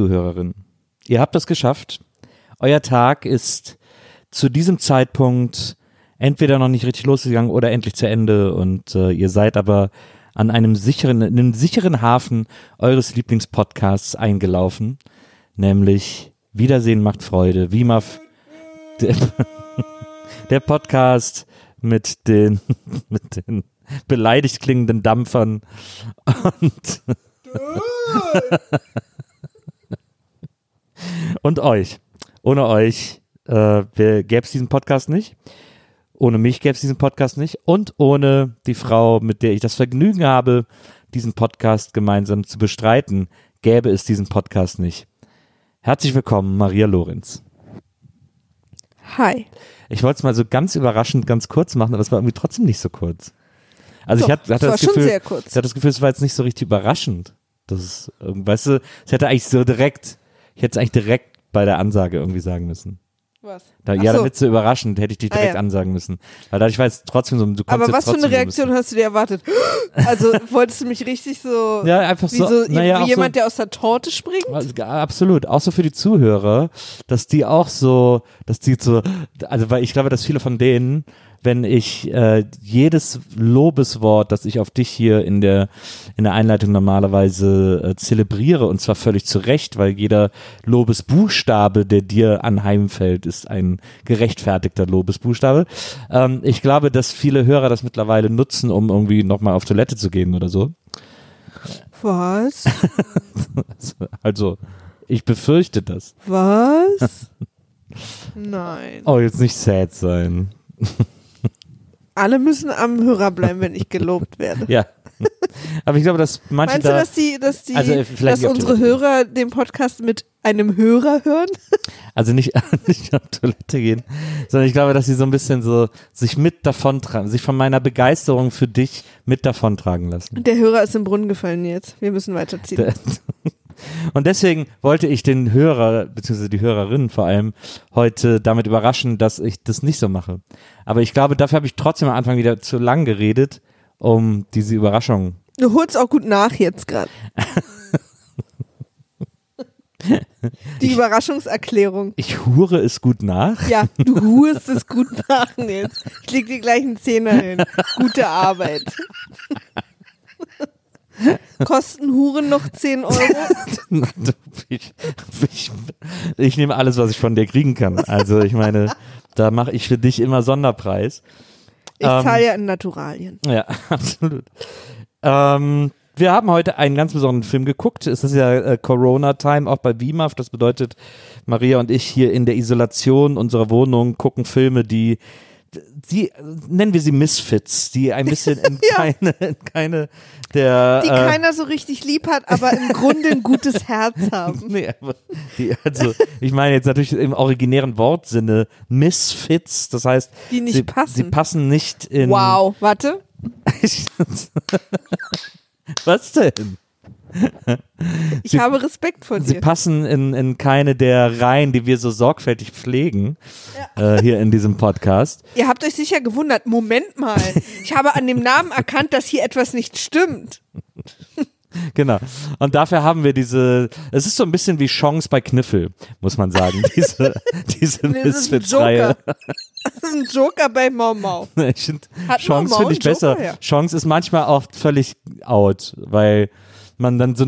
WIMAF-Zuhörerin. Ihr habt es geschafft. Euer Tag ist zu diesem Zeitpunkt entweder noch nicht richtig losgegangen oder endlich zu Ende und äh, ihr seid aber an einem sicheren, in einem sicheren Hafen eures Lieblingspodcasts eingelaufen, nämlich Wiedersehen macht Freude, WIMAF, der, der Podcast mit den, mit den beleidigt klingenden Dampfern und und euch. Ohne euch äh, gäbe es diesen Podcast nicht. Ohne mich gäbe es diesen Podcast nicht. Und ohne die Frau, mit der ich das Vergnügen habe, diesen Podcast gemeinsam zu bestreiten, gäbe es diesen Podcast nicht. Herzlich willkommen, Maria Lorenz. Hi. Ich wollte es mal so ganz überraschend ganz kurz machen, aber es war irgendwie trotzdem nicht so kurz. Also Doch, ich hatte, hatte das Gefühl, ich hatte das Gefühl, es war jetzt nicht so richtig überraschend. Das ist, ähm, weißt du, es hätte eigentlich so direkt, ich hätte es eigentlich direkt bei der Ansage irgendwie sagen müssen. Was? Da, ja, so. damit so überraschend, hätte ich dich Ah, direkt ja. ansagen müssen. Weil dadurch war es trotzdem so, du Aber was für eine so ein Reaktion hast du dir erwartet? Also wolltest du mich richtig so, Ja, einfach wie, so, so naja, wie jemand, der aus der Torte springt? so, absolut, auch so für die Zuhörer, dass die auch so, dass die so, also weil ich glaube, dass viele von denen, wenn ich äh, jedes Lobeswort, das ich auf dich hier in der in der Einleitung normalerweise äh, zelebriere und zwar völlig zu Recht, weil jeder Lobesbuchstabe, der dir anheimfällt, ist ein gerechtfertigter Lobesbuchstabe. Ähm, ich glaube, dass viele Hörer das mittlerweile nutzen, um irgendwie nochmal auf Toilette zu gehen oder so. Was? Also, ich befürchte das. Was? Nein. Oh, jetzt nicht sad sein. Alle müssen am Hörer bleiben, wenn ich gelobt werde. Ja. Aber ich glaube, dass manche Meinst du, da, dass die, dass die, Also, äh, dass unsere Toilette. Hörer den Podcast mit einem Hörer hören? also nicht, nicht auf Toilette gehen, sondern ich glaube, dass sie so ein bisschen so sich mit davontragen, sich von meiner Begeisterung für dich mit davontragen lassen. Der Hörer ist im Brunnen gefallen jetzt. Wir müssen weiterziehen. Der- Und deswegen wollte ich den Hörer, beziehungsweise die Hörerinnen vor allem, heute damit überraschen, dass ich das nicht so mache. Aber ich glaube, dafür habe ich trotzdem am Anfang wieder zu lang geredet, um diese Überraschung. Du holst auch gut nach jetzt gerade. Die Überraschungserklärung. Ich hure es gut nach. Ja, du hust es gut nach, Nils. Ich leg dir gleich einen Zehner hin. Gute Arbeit. Kosten Huren noch 10 Euro? ich, ich, ich nehme alles, was ich von dir kriegen kann. Also ich meine, da mache ich für dich immer Sonderpreis. Ich Ähm, zahle ja in Naturalien. Ja, absolut. Ähm, wir haben heute einen ganz besonderen Film geguckt. Es ist ja äh, Corona-Time, auch bei WIMAF. Das bedeutet, Maria und ich hier in der Isolation unserer Wohnung gucken Filme, die die nennen wir sie Misfits, die ein bisschen in Ja. keine, in keine der Die äh, keiner so richtig lieb hat, aber im Grunde ein gutes Herz haben. Nee, aber die, also ich meine jetzt natürlich im originären Wortsinne Misfits, das heißt, Die nicht sie, passen. sie passen nicht in. Wow, warte. Was denn? Ich Sie- habe Respekt vor Sie dir. passen in, in keine der Reihen, die wir so sorgfältig pflegen äh, hier in diesem Podcast. Ihr habt euch sicher gewundert. Moment mal. Ich habe an dem Namen erkannt, dass hier etwas nicht stimmt. Genau. Und dafür haben wir diese, es ist so ein bisschen wie Chance bei Kniffel, muss man sagen, diese, diese Das ist ein Misfits-Reihe. Joker. Das ist ein Joker bei Mau Mau. Ich find, Hat Chance finde ich besser. Joker? Ja. Chance ist manchmal auch völlig out, weil man dann so,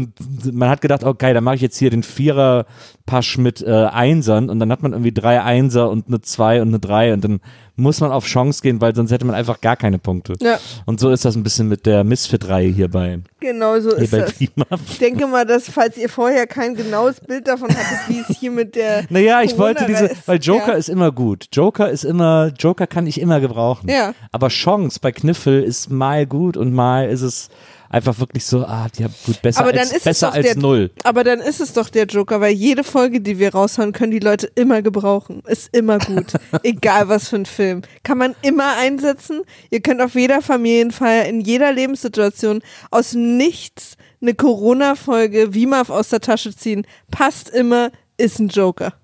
man hat gedacht, okay, dann mache ich jetzt hier den Vierer Pasch mit äh, Einsern und dann hat man irgendwie drei Einser und eine Zwei und eine Drei und dann muss man auf Chance gehen, weil sonst hätte man einfach gar keine Punkte. Ja, Und so ist das ein bisschen mit der Misfit-Reihe hier bei, genau so ist das. Prima. Ich denke mal, dass, falls ihr vorher kein genaues Bild davon hattet, wie es hier mit der. Naja, ich wollte diese, weil Joker ja. ist immer gut. Joker ist immer, Joker kann ich immer gebrauchen. Ja. Aber Chance bei Kniffel ist mal gut und mal ist es einfach wirklich so, ah, die haben gut besser Aber dann als, ist es besser als der- null. Aber dann ist es doch der Joker, weil jede Folge, die wir raushauen, können die Leute immer gebrauchen. Ist immer gut. Egal was für ein Film. Kann man immer einsetzen. Ihr könnt auf jeder Familienfeier, in jeder Lebenssituation aus nichts eine Corona-Folge wie mal aus der Tasche ziehen. Passt immer, ist ein Joker.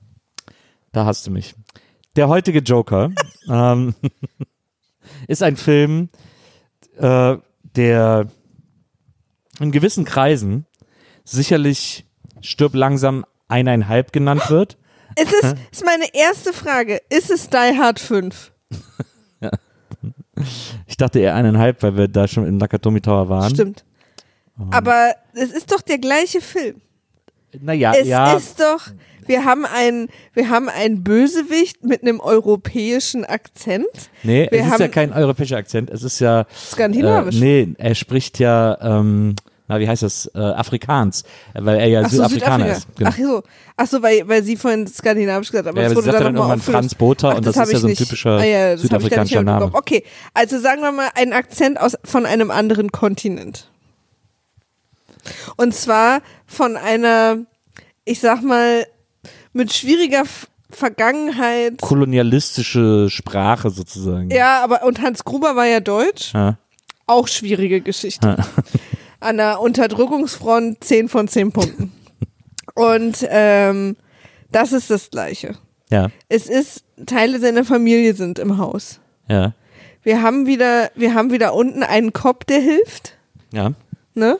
Da hast du mich. Der heutige Joker ähm, ist ein Film, äh, der in gewissen Kreisen sicherlich stirb langsam eineinhalb genannt wird. Ist es, ist meine erste Frage, ist es Die Hard 5? Ich dachte eher eineinhalb, weil wir da schon im Nakatomi Tower waren. Stimmt. Aber es ist doch der gleiche Film. Naja, Es ja. ist doch, wir haben einen, wir haben einen Bösewicht mit einem europäischen Akzent. nee, wir es ist ja kein europäischer Akzent. Es ist ja. Äh, Skandinavisch. nee, er spricht ja, ähm, na, wie heißt das? Äh, Afrikaans. Weil er ja Ach so, Südafrikaner Südafrika. ist. Genau. Ach so, ach so, weil, weil sie vorhin skandinavisch gesagt hat, aber Ja, aber sie wurde sagte dann dann irgendwann Franz Botha und das hab ist ja so ein nicht. typischer ah, ja, das südafrikanischer Name. Okay, also sagen wir mal einen Akzent aus, von einem anderen Kontinent. Und zwar von einer, ich sag mal, mit schwieriger Vergangenheit. Kolonialistische Sprache sozusagen. Ja, aber und Hans Gruber war ja deutsch. Ja. Auch schwierige Geschichte. An der Unterdrückungsfront 10 von 10 Punkten. Und ähm, das ist das Gleiche. Ja, Es ist, Teile seiner Familie sind im Haus. ja, Wir haben wieder, wir haben wieder unten einen Cop, der hilft, ja. ne?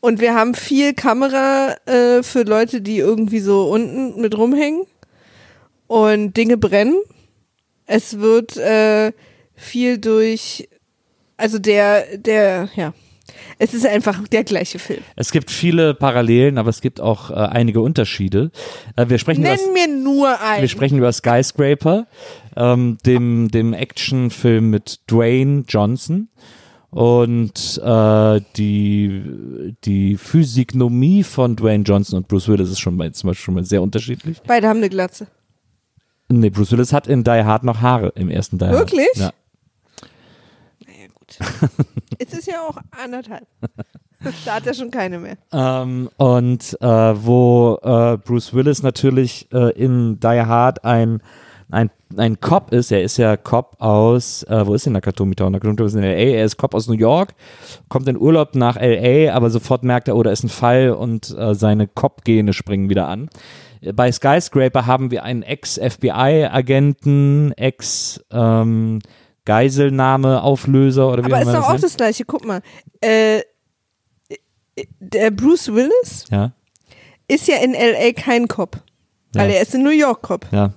Und wir haben viel Kamera äh, für Leute, die irgendwie so unten mit rumhängen. Und Dinge brennen. Es wird äh, viel durch, also der, der, ja. Es ist einfach der gleiche Film. Es gibt viele Parallelen, aber es gibt auch äh, einige Unterschiede. Äh, wir sprechen über Nenn mir nur einen. Wir sprechen über Skyscraper, ähm, dem, dem Actionfilm mit Dwayne Johnson. Und äh, die, die Physiognomie von Dwayne Johnson und Bruce Willis ist schon mal, zum Beispiel schon mal sehr unterschiedlich. Beide haben eine Glatze. Nee, Bruce Willis hat in Die Hard noch Haare im ersten Die Hard. Wirklich? Ja. Gut. es ist ja auch anderthalb. Da hat er schon keine mehr. Ähm, und äh, wo äh, Bruce Willis natürlich äh, in Die Hard ein, ein, ein Cop ist, er ist ja Cop aus, äh, wo ist denn Nakatomi Town? Nakatomi Town ist in L.A., er ist Cop aus New York, kommt in Urlaub nach L.A., aber sofort merkt er, oh, da ist ein Fall und äh, seine Cop-Gene springen wieder an. Bei Skyscraper haben wir einen Ex-FBI-Agenten, Ex- ähm, Geiselnahme, Auflöser oder wie Aber auch ist doch auch nennt. das gleiche. Guck mal. Äh, der Bruce Willis Ja, ist ja in L.A. kein Cop. Weil Ja. er ist in New York Cop. ja.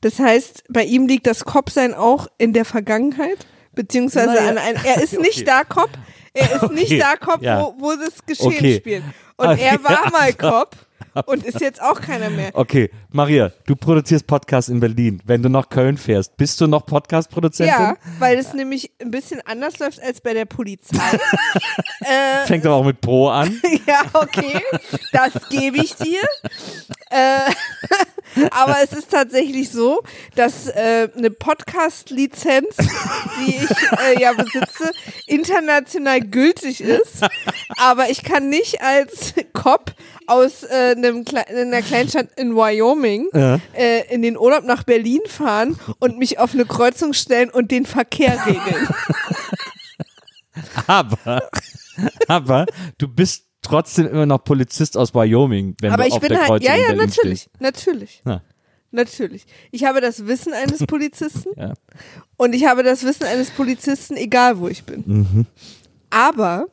Das heißt, bei ihm liegt das Cop-Sein auch in der Vergangenheit. Beziehungsweise Naja. an ein, er ist Okay. nicht da Cop. Er ist nicht Okay. da Cop, Ja. wo, wo das Geschehen Okay. spielt. Und Okay. er war mal Cop und ist jetzt auch keiner mehr. Okay, Maria, du produzierst Podcasts in Berlin. Wenn du nach Köln fährst, bist du noch Podcast-Produzentin? Ja, weil es nämlich ein bisschen anders läuft als bei der Polizei. äh, Fängt aber auch mit Pro an. ja, okay, das gebe ich dir. Äh, aber es ist tatsächlich so, dass äh, eine Podcast-Lizenz, die ich äh, ja besitze, international gültig ist. Aber ich kann nicht als Cop aus äh, einem Kle einer Kleinstadt in Wyoming Ja. äh, in den Urlaub nach Berlin fahren und mich auf eine Kreuzung stellen und den Verkehr regeln. Aber, aber du bist trotzdem immer noch Polizist aus Wyoming, wenn Aber du ich auf bin der halt, Kreuzung ja, in ja, Berlin natürlich, stehst. natürlich. Ja. Natürlich. Ich habe das Wissen eines Polizisten Ja. und ich habe das Wissen eines Polizisten, egal wo ich bin. Mhm. Aber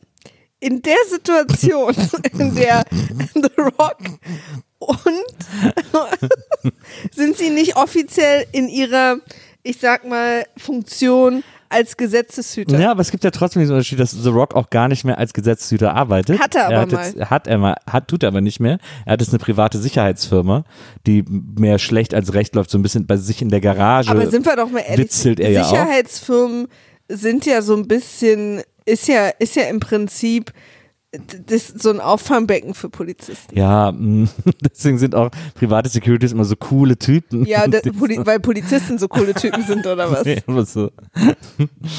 in der Situation, in der The Rock und sind sie nicht offiziell in ihrer, ich sag mal, Funktion als Gesetzeshüter. Ja, aber es gibt ja trotzdem diesen Unterschied, dass The Rock auch gar nicht mehr als Gesetzeshüter arbeitet. Hat er aber hat mal. Jetzt, hat er mal, hat, tut er aber nicht mehr. Er hat jetzt eine private Sicherheitsfirma, die mehr schlecht als recht läuft, so ein bisschen bei sich in der Garage. Aber sind wir doch mal ehrlich, witzelt er ja auch. Sicherheitsfirmen sind ja so ein bisschen, ist ja, ist ja im Prinzip das, so ein Auffangbecken für Polizisten. Ja, mh, deswegen sind auch private Securities immer so coole Typen. Ja, da, Poli weil Polizisten so coole Typen sind oder was? Nee, aber so.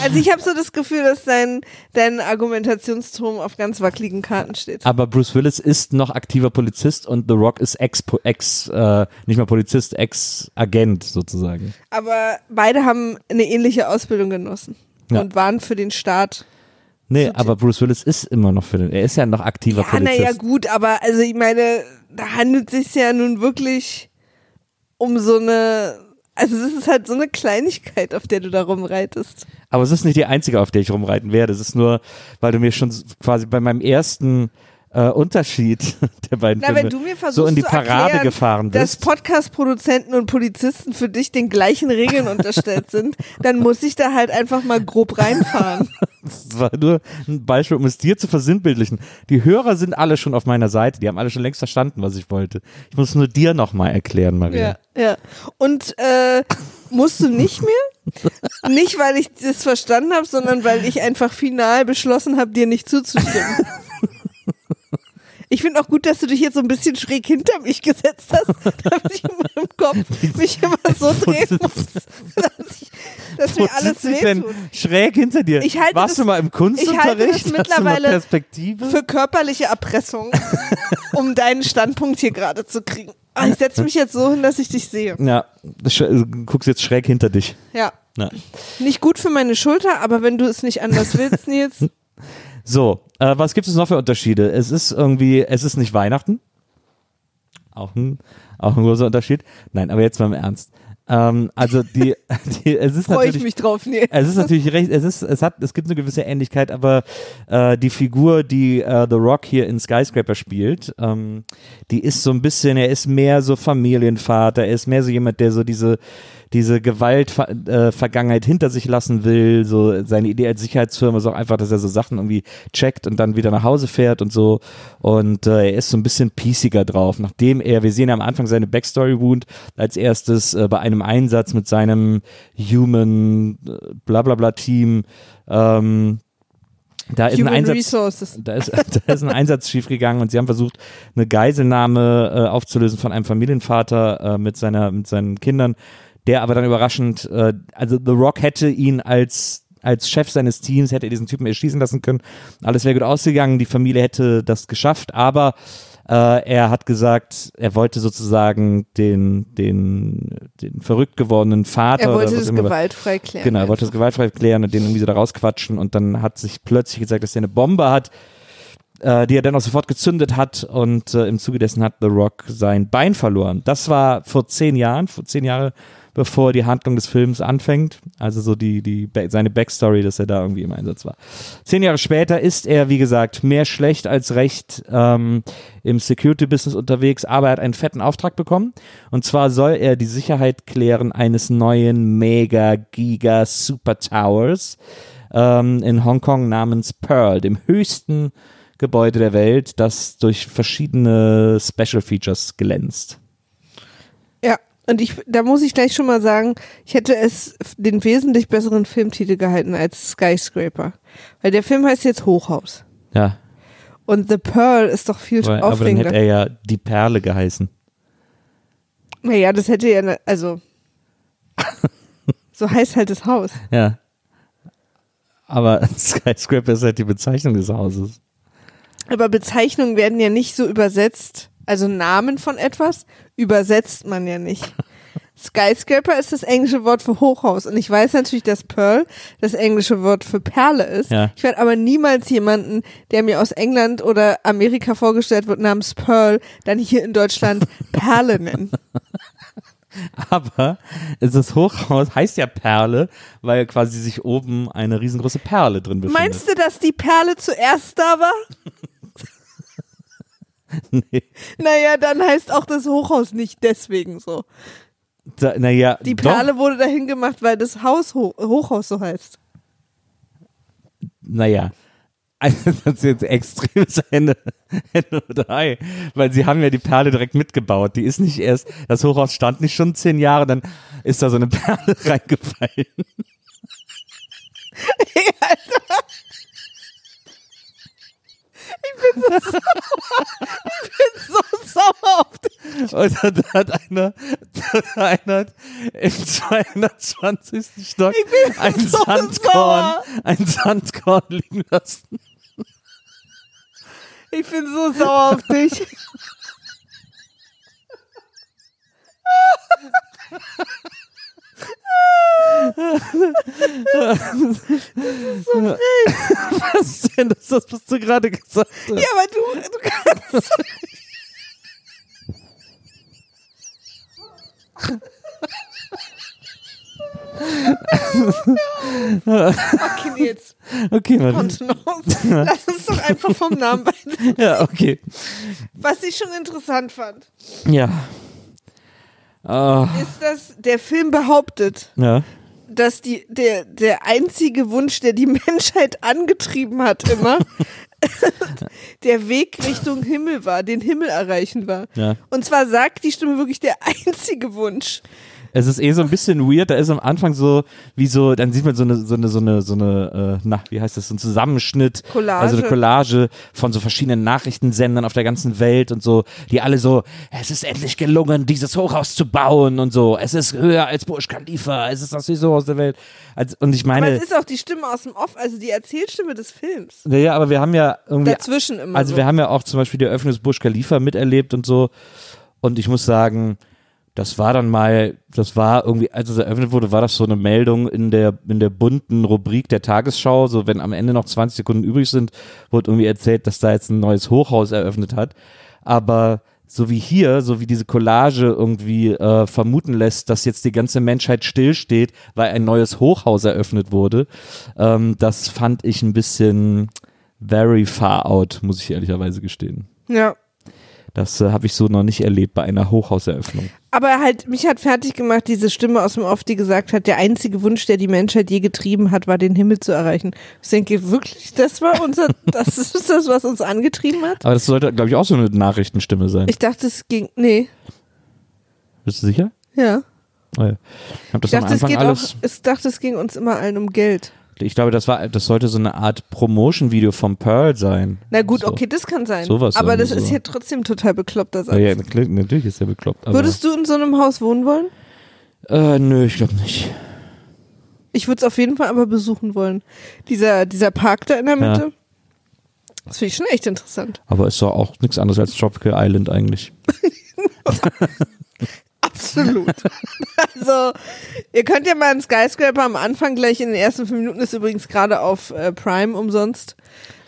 Also ich habe so das Gefühl, dass dein, dein Argumentationsturm auf ganz wackeligen Karten steht. Aber Bruce Willis ist noch aktiver Polizist und The Rock ist Ex, Ex äh, nicht mehr Polizist, Ex-Agent sozusagen. Aber beide haben eine ähnliche Ausbildung genossen Ja. und waren für den Staat Nee, So- aber Bruce Willis ist immer noch für den, er ist ja noch aktiver Ja, Polizist. naja, gut, aber also ich meine, da handelt es sich ja nun wirklich um so eine, also das ist halt so eine Kleinigkeit, auf der du da rumreitest. Aber es ist nicht die einzige, auf der ich rumreiten werde. Es ist nur, weil du mir schon quasi bei meinem ersten äh, Unterschied der beiden Na, Filme wenn du mir versuchst so in die Parade erklären, gefahren dass bist. Podcast-Produzenten und Polizisten für dich den gleichen Regeln unterstellt sind, dann muss ich da halt einfach mal grob reinfahren. Das war nur ein Beispiel, um es dir zu versinnbildlichen. Die Hörer sind alle schon auf meiner Seite. Die haben alle schon längst verstanden, was ich wollte. Ich muss nur dir nochmal erklären, Maria. Ja, ja. Und äh, musst du nicht mehr? Nicht, weil ich das verstanden habe, sondern weil ich einfach final beschlossen habe, dir nicht zuzustimmen. Ich finde auch gut, dass du dich jetzt so ein bisschen schräg hinter mich gesetzt hast, damit ich in meinem Kopf mich immer so drehen sitzt- muss, dass, ich, dass mir alles sitze ich denn schräg hinter dir? Ich halte Warst das- du mal im Kunstunterricht? ich halte das mittlerweile Perspektive? Für körperliche Erpressung, um deinen Standpunkt hier gerade zu kriegen. Ah, ich setze mich jetzt so hin, dass ich dich sehe. ja, du guckst jetzt schräg hinter dich. Ja. Na. Nicht gut für meine Schulter, aber wenn du es nicht anders willst, Nils. So, äh, was gibt es noch für Unterschiede? Es ist irgendwie, es ist nicht Weihnachten. Auch ein, auch ein großer Unterschied. Nein, aber jetzt mal im Ernst. Ähm, also die, die es ist Freue ich natürlich, mich drauf, Nils. es ist natürlich recht, es ist, es hat, es gibt eine gewisse Ähnlichkeit, aber äh, die Figur, die äh, The Rock hier in Skyscraper spielt, ähm, die ist so ein bisschen, er ist mehr so Familienvater, er ist mehr so jemand, der so diese diese Gewaltvergangenheit äh, hinter sich lassen will, so seine Idee als Sicherheitsfirma ist auch einfach, dass er so Sachen irgendwie checkt und dann wieder nach Hause fährt und so. Und äh, er ist so ein bisschen piesiger drauf, nachdem er, wir sehen am Anfang seine Backstory Wound als erstes äh, bei einem Einsatz mit seinem Human äh, Blablabla Team. Ähm, da ist ein Einsatz, Resources. da ist, da ist ein Einsatz schiefgegangen und sie haben versucht, eine Geiselnahme äh, aufzulösen von einem Familienvater äh, mit, seiner, mit seinen Kindern, der aber dann überraschend, äh, also The Rock hätte ihn als, als Chef seines Teams, hätte er diesen Typen erschießen lassen können. Alles wäre gut ausgegangen, die Familie hätte das geschafft, aber äh, er hat gesagt, er wollte sozusagen den, den, den verrückt gewordenen Vater Er wollte das gewaltfrei klären. Genau, er wollte das gewaltfrei klären und den irgendwie so da rausquatschen und dann hat sich plötzlich gesagt, dass er eine Bombe hat, äh, die er dann auch sofort gezündet hat und äh, im Zuge dessen hat The Rock sein Bein verloren. Das war vor zehn Jahren, vor zehn Jahre bevor die Handlung des Films anfängt. Also so die, die, seine Backstory, dass er da irgendwie im Einsatz war. Zehn Jahre später ist er, wie gesagt, mehr schlecht als recht ähm, im Security-Business unterwegs, aber er hat einen fetten Auftrag bekommen. Und zwar soll er die Sicherheit klären eines neuen Mega-Giga-Super Towers ähm, in Hongkong namens Pearl, dem höchsten Gebäude der Welt, das durch verschiedene Special Features glänzt. Und ich, da muss ich gleich schon mal sagen, ich hätte es den wesentlich besseren Filmtitel gehalten als Skyscraper. Weil der Film heißt jetzt Hochhaus. Ja, Und The Pearl ist doch viel aber, aber dann hätte er ja die Perle geheißen. naja, das hätte ja, ne, also, so heißt halt das Haus. Ja. Aber Skyscraper ist halt die Bezeichnung des Hauses. Aber Bezeichnungen werden ja nicht so übersetzt. Also Namen von etwas übersetzt man ja nicht. Skyscraper ist das englische Wort für Hochhaus. Und ich weiß natürlich, dass Pearl das englische Wort für Perle ist. Ja. Ich werde aber niemals jemanden, der mir aus England oder Amerika vorgestellt wird, namens Pearl, dann hier in Deutschland Perle nennen. Aber das Hochhaus heißt ja Perle, weil quasi sich oben eine riesengroße Perle drin befindet. Meinst du, dass die Perle zuerst da war? Nee. Naja, dann heißt auch das Hochhaus nicht deswegen so. Da, naja, Die doch. Perle wurde dahin gemacht, weil das Haus Ho Hochhaus so heißt. Naja. Also das ist jetzt extremes Ende, Ende drei, weil sie haben ja die Perle direkt mitgebaut. Die ist nicht erst, das Hochhaus stand nicht schon zehn Jahre, dann ist da so eine Perle reingefallen. So sauer auf dich. Und dann hat einer, dann hat einer im 220. Stock ein so Sandkorn, sauer. ein Sandkorn liegen lassen. Ich bin so sauer auf dich. Was ist denn das, das was du gerade gesagt hast? Ja, aber du, du kannst. okay, jetzt Okay. Kontenance. Lass uns doch einfach vom Namen bei. Ja, okay. Was ich schon interessant fand, Ja. Ah, ist, dass der Film behauptet, ja. dass die, der, der einzige Wunsch, der die Menschheit angetrieben hat, immer der Weg Richtung Himmel war, den Himmel erreichen war. Ja. Und zwar sagt die Stimme wirklich der einzige Wunsch. Es ist eh so ein bisschen weird, da ist am Anfang so, wie so, dann sieht man so eine, so eine, so eine, so eine, äh, na, wie heißt das, so ein Zusammenschnitt, Collage. also eine Collage von so verschiedenen Nachrichtensendern auf der ganzen Welt und so, die alle so, es ist endlich gelungen, dieses Hochhaus zu bauen und so, es ist höher als Burj Khalifa, es ist das höchste Hochhaus der Welt. Also, und ich Aber meine, es ist auch die Stimme aus dem Off, also die Erzählstimme des Films. ja, aber wir haben ja irgendwie Dazwischen immer. Also so. wir haben ja auch zum Beispiel die Eröffnung des Burj Khalifa miterlebt und so. Und ich muss sagen, das war dann mal, das war irgendwie, als es eröffnet wurde, war das so eine Meldung in der, in der bunten Rubrik der Tagesschau. So, wenn am Ende noch 20 Sekunden übrig sind, wurde irgendwie erzählt, dass da jetzt ein neues Hochhaus eröffnet hat. Aber so wie hier, so wie diese Collage irgendwie äh, vermuten lässt, dass jetzt die ganze Menschheit stillsteht, weil ein neues Hochhaus eröffnet wurde, ähm, das fand ich ein bisschen very far out, muss ich ehrlicherweise gestehen. ja. Das äh, habe ich so noch nicht erlebt bei einer Hochhauseröffnung. Aber halt, mich hat fertig gemacht, diese Stimme aus dem Off, die gesagt hat, der einzige Wunsch, der die Menschheit je getrieben hat, war, den Himmel zu erreichen. Ich denke, wirklich, das war unser, das ist das, was uns angetrieben hat? Aber das sollte, glaube ich, auch so eine Nachrichtenstimme sein. Ich dachte, es ging, nee, Bist du sicher? ja. Oh ja. Ich Ich am dachte, es Anfang geht alles. auch, ich dachte, es ging uns immer allen um Geld. Ich glaube, das war, das sollte so eine Art Promotion-Video vom Pearl sein. Na gut, So. okay, das kann sein. Sowas aber das irgendwie ist so. ja trotzdem total bekloppter Satz. Ja, ja, natürlich ist der bekloppt. Aber, Würdest du in so einem Haus wohnen wollen? äh, nö, ich glaube nicht. Ich würde es auf jeden Fall aber besuchen wollen. Dieser, dieser Park da in der Mitte. Das finde ich schon echt interessant. Aber ist doch auch nichts anderes als Tropical Island eigentlich. Absolut. also, ihr könnt ja mal einen Skyscraper am Anfang gleich in den ersten fünf Minuten, ist übrigens gerade auf äh, Prime umsonst,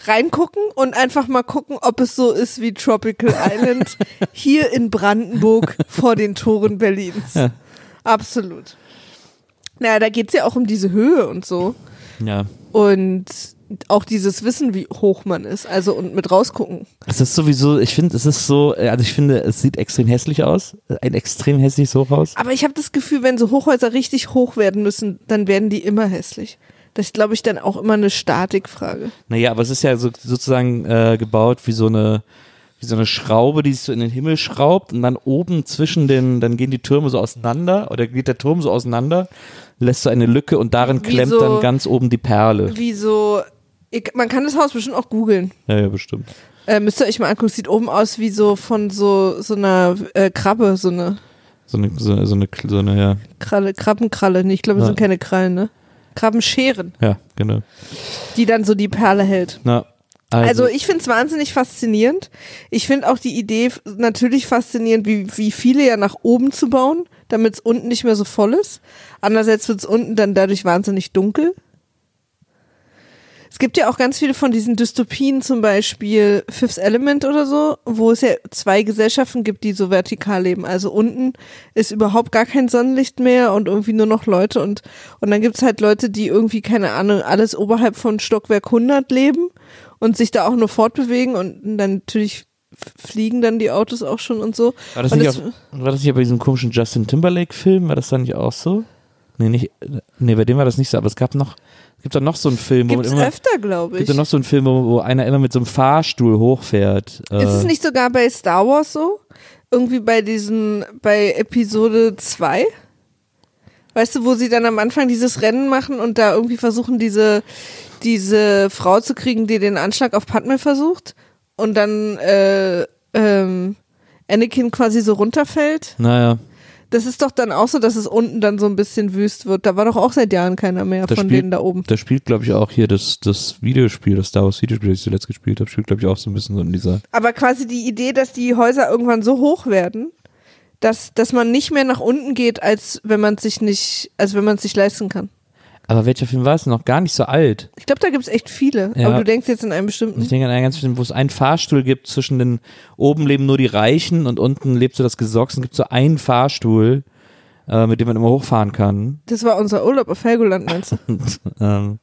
reingucken und einfach mal gucken, ob es so ist wie Tropical Island hier in Brandenburg vor den Toren Berlins. Ja. Absolut. Naja, da geht's ja auch um diese Höhe und so. Ja. Und auch dieses Wissen, wie hoch man ist, also und mit rausgucken. Es ist sowieso, ich finde, es ist so, äh, also ich finde, es sieht extrem hässlich aus. Ein extrem hässliches Hochhaus. Aber ich habe das Gefühl, wenn so Hochhäuser richtig hoch werden müssen, dann werden die immer hässlich. Das ist, glaube ich, dann auch immer eine Statikfrage. Naja, aber es ist ja so, sozusagen äh, gebaut wie so eine wie so eine Schraube, die sich so in den Himmel schraubt und dann oben zwischen den, dann gehen die Türme so auseinander oder geht der Turm so auseinander, lässt so eine Lücke und darin Wie klemmt so- dann ganz oben die Perle. Wie so, ich, man kann das Haus bestimmt auch googeln. Ja, ja, bestimmt. Äh, müsst ihr euch mal angucken, sieht oben aus wie so von so, so einer äh, Krabbe, so eine So eine, so, so eine, so eine, ja, Kralle, Krabbenkralle. Nee, ich glaube, es Ja. sind keine Krallen, ne? Krabbenscheren, ja, genau. die dann so die Perle hält. Na, Also, also, ich finde es wahnsinnig faszinierend. Ich finde auch die Idee natürlich faszinierend, wie, wie viele ja nach oben zu bauen, damit es unten nicht mehr so voll ist. Andererseits wird es unten dann dadurch wahnsinnig dunkel. Es gibt ja auch ganz viele von diesen Dystopien, zum Beispiel Fifth Element oder so, wo es ja zwei Gesellschaften gibt, die so vertikal leben. Also unten ist überhaupt gar kein Sonnenlicht mehr und irgendwie nur noch Leute und, und dann gibt's halt Leute, die irgendwie, keine Ahnung, alles oberhalb von Stockwerk 100 leben und sich da auch nur fortbewegen und dann natürlich fliegen dann die Autos auch schon und so. war, das und nicht das- auch, war das nicht bei diesem komischen Justin Timberlake-Film? War das dann nicht auch so? Nee, nicht, nee, bei dem war das nicht so, aber es gab noch, es gibt da noch so einen Film, wo Gibt's immer, öfter, glaube gibt ich. da noch so einen Film, wo, wo einer immer mit so einem Fahrstuhl hochfährt. Äh, Ist es nicht sogar bei Star Wars so? Irgendwie bei diesen, bei Episode 2? Weißt du, wo sie dann am Anfang dieses Rennen machen und da irgendwie versuchen, diese, diese Frau zu kriegen, die den Anschlag auf Padme versucht und dann äh, ähm, Anakin quasi so runterfällt? Naja, Das ist doch dann auch so, dass es unten dann so ein bisschen wüst wird. Da war doch auch seit Jahren keiner mehr Das von spielt- denen da oben. da spielt, glaube ich, auch hier das, das Videospiel, das Star Wars Videospiel, das ich zuletzt gespielt habe, spielt, glaube ich, auch so ein bisschen so in dieser. Aber quasi die Idee, dass die Häuser irgendwann so hoch werden, dass, dass man nicht mehr nach unten geht, als wenn man sich nicht, als wenn man es sich leisten kann. Aber welcher Film war es? Noch gar nicht so alt. Ich glaube, da gibt es echt viele. Ja. Aber du denkst jetzt in einem bestimmten. Ich denke an einen ganz bestimmten, wo es einen Fahrstuhl gibt zwischen den, oben leben nur die Reichen und unten lebt so das Gesocks und gibt so einen Fahrstuhl, äh, mit dem man immer hochfahren kann. Das war unser Urlaub auf Helgoland, meinst du? Und, ähm,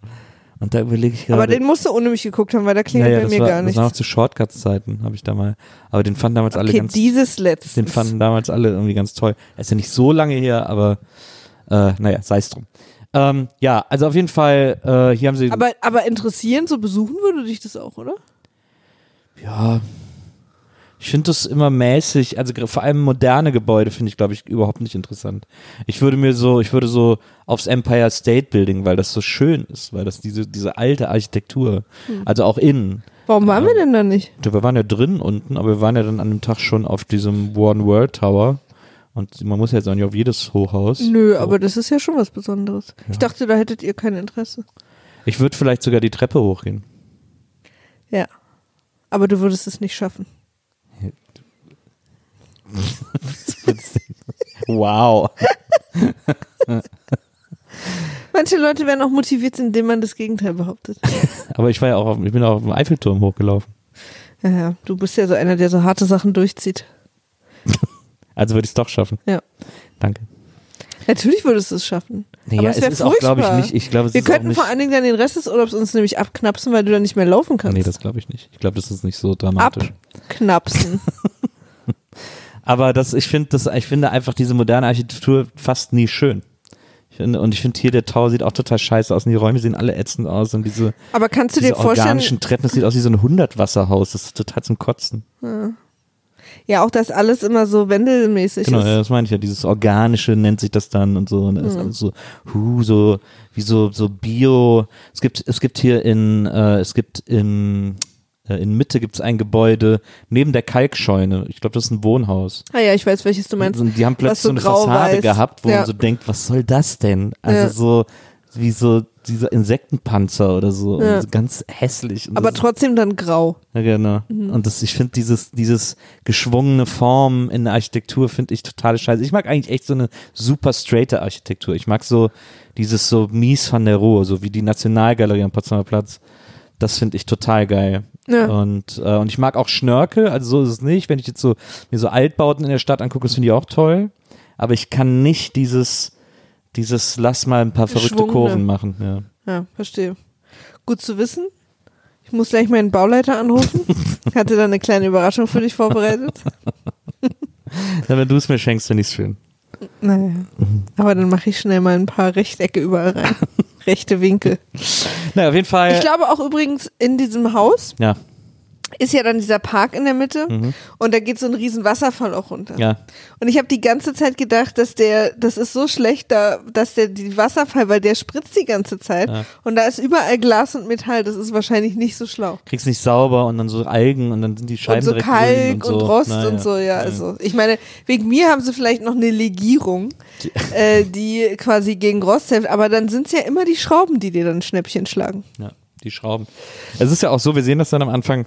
und da überlege ich gerade. Aber den musst du ohne mich geguckt haben, weil da klingelt ja, bei das mir war, gar das nichts. war noch zu Shortcuts-Zeiten, habe ich da mal. Aber den fanden damals alle Okay, ganz, dieses letztens. den fanden damals alle irgendwie ganz toll. Er ist ja nicht so lange her, aber äh, naja, sei es drum. Ähm, ja, also auf jeden Fall, äh, hier haben sie. aber, aber interessieren, so besuchen würde dich das auch, oder? Ja. Ich finde das immer mäßig, also vor allem moderne Gebäude finde ich, glaube ich, überhaupt nicht interessant. Ich würde mir so, ich würde so aufs Empire State Building, weil das so schön ist, weil das diese, diese alte Architektur, also auch innen. Warum waren wir denn da nicht? Wir waren ja drin unten, aber wir waren ja dann an dem Tag schon auf diesem One World Tower. Und man muss ja jetzt auch nicht auf jedes Hochhaus. Nö, aber das ist ja schon was Besonderes. Ich dachte, da hättet ihr kein Interesse. Ich würde vielleicht sogar die Treppe hochgehen. Ja. Aber du würdest es nicht schaffen. Wow. Manche Leute werden auch motiviert, indem man das Gegenteil behauptet. Aber ich war ja auch auf, ich bin auch auf dem Eiffelturm hochgelaufen. Ja, ja. Du bist ja so einer, der so harte Sachen durchzieht. Also würde ich es doch schaffen. Ja. Danke. Natürlich würdest du es schaffen. Nee, Aber ja, es es ist auch, glaube ich, nicht. Ich glaube, es Wir könnten vor allen Dingen dann den Rest des Urlaubs uns nämlich abknapsen, weil du dann nicht mehr laufen kannst. Nee, das glaube ich nicht. Ich glaube, das ist nicht so dramatisch. Abknapsen. Aber das, ich finde, das, ich finde einfach diese moderne Architektur fast nie schön. Ich finde, und ich finde hier der Tower sieht auch total scheiße aus und die Räume sehen alle ätzend aus und diese, Aber kannst du diese dir vorstellen, organischen Treppen, das sieht aus wie so ein Hundertwasserhaus. Das ist total zum Kotzen. ja auch, dass alles immer so wendelmäßig Genau, ist. ja, das meine ich ja. Dieses organische nennt sich das dann und so. Und das ist alles so, hu, so, wie so, so Bio. Es gibt, es gibt hier in, äh, es gibt in, äh, in Mitte gibt es ein Gebäude neben der Kalkscheune. Ich glaube, das ist ein Wohnhaus. Ah ja, ich weiß, welches du meinst. Und die haben plötzlich so so eine. Fassade gehabt, wo Ja. man so denkt, was soll das denn? Also Ja. so, wie so dieser Insektenpanzer oder so. Ja. So ganz hässlich. Und Aber trotzdem dann grau. ja, genau. Und das, ich finde dieses, dieses geschwungene Form in der Architektur finde ich total scheiße. Ich mag eigentlich echt so eine super straighte Architektur. Ich mag so dieses so mies von der Ruhe, so wie die Nationalgalerie am Potsdamer Platz. Das finde ich total geil. Ja. Und, äh, und ich mag auch Schnörkel, also so ist es nicht. Wenn ich jetzt so mir so Altbauten in der Stadt angucke, das finde ich auch toll. Aber ich kann nicht dieses, dieses lass mal ein paar verrückte. Kurven machen. Ja. Ja, verstehe. Gut zu wissen. Ich muss gleich meinen Bauleiter anrufen. Hatte da eine kleine Überraschung für dich vorbereitet. Ja, wenn du es mir schenkst, finde ich es schön. Naja. Aber dann mache ich schnell mal ein paar Rechtecke überall rein. Rechte Winkel. Naja, auf jeden Fall. Ich glaube auch übrigens in diesem Haus ja, ist ja dann dieser Park in der Mitte Mhm. und da geht so ein riesen Wasserfall auch runter. ja. Und ich habe die ganze Zeit gedacht, dass der, das ist so schlecht, da, dass der die Wasserfall, weil der spritzt die ganze Zeit Ja. und da ist überall Glas und Metall. Das ist wahrscheinlich nicht so schlau. kriegst nicht sauber und dann so Algen und dann sind die Scheiben und so Kalk und, und, so. Rost Naja. und so, ja. Also ich meine, wegen mir haben sie vielleicht noch eine Legierung, äh, die quasi gegen Rost hilft, aber dann sind es ja immer die Schrauben, die dir dann Schnäppchen schlagen. Ja, die Schrauben. Es ist ja auch so, wir sehen das dann am Anfang,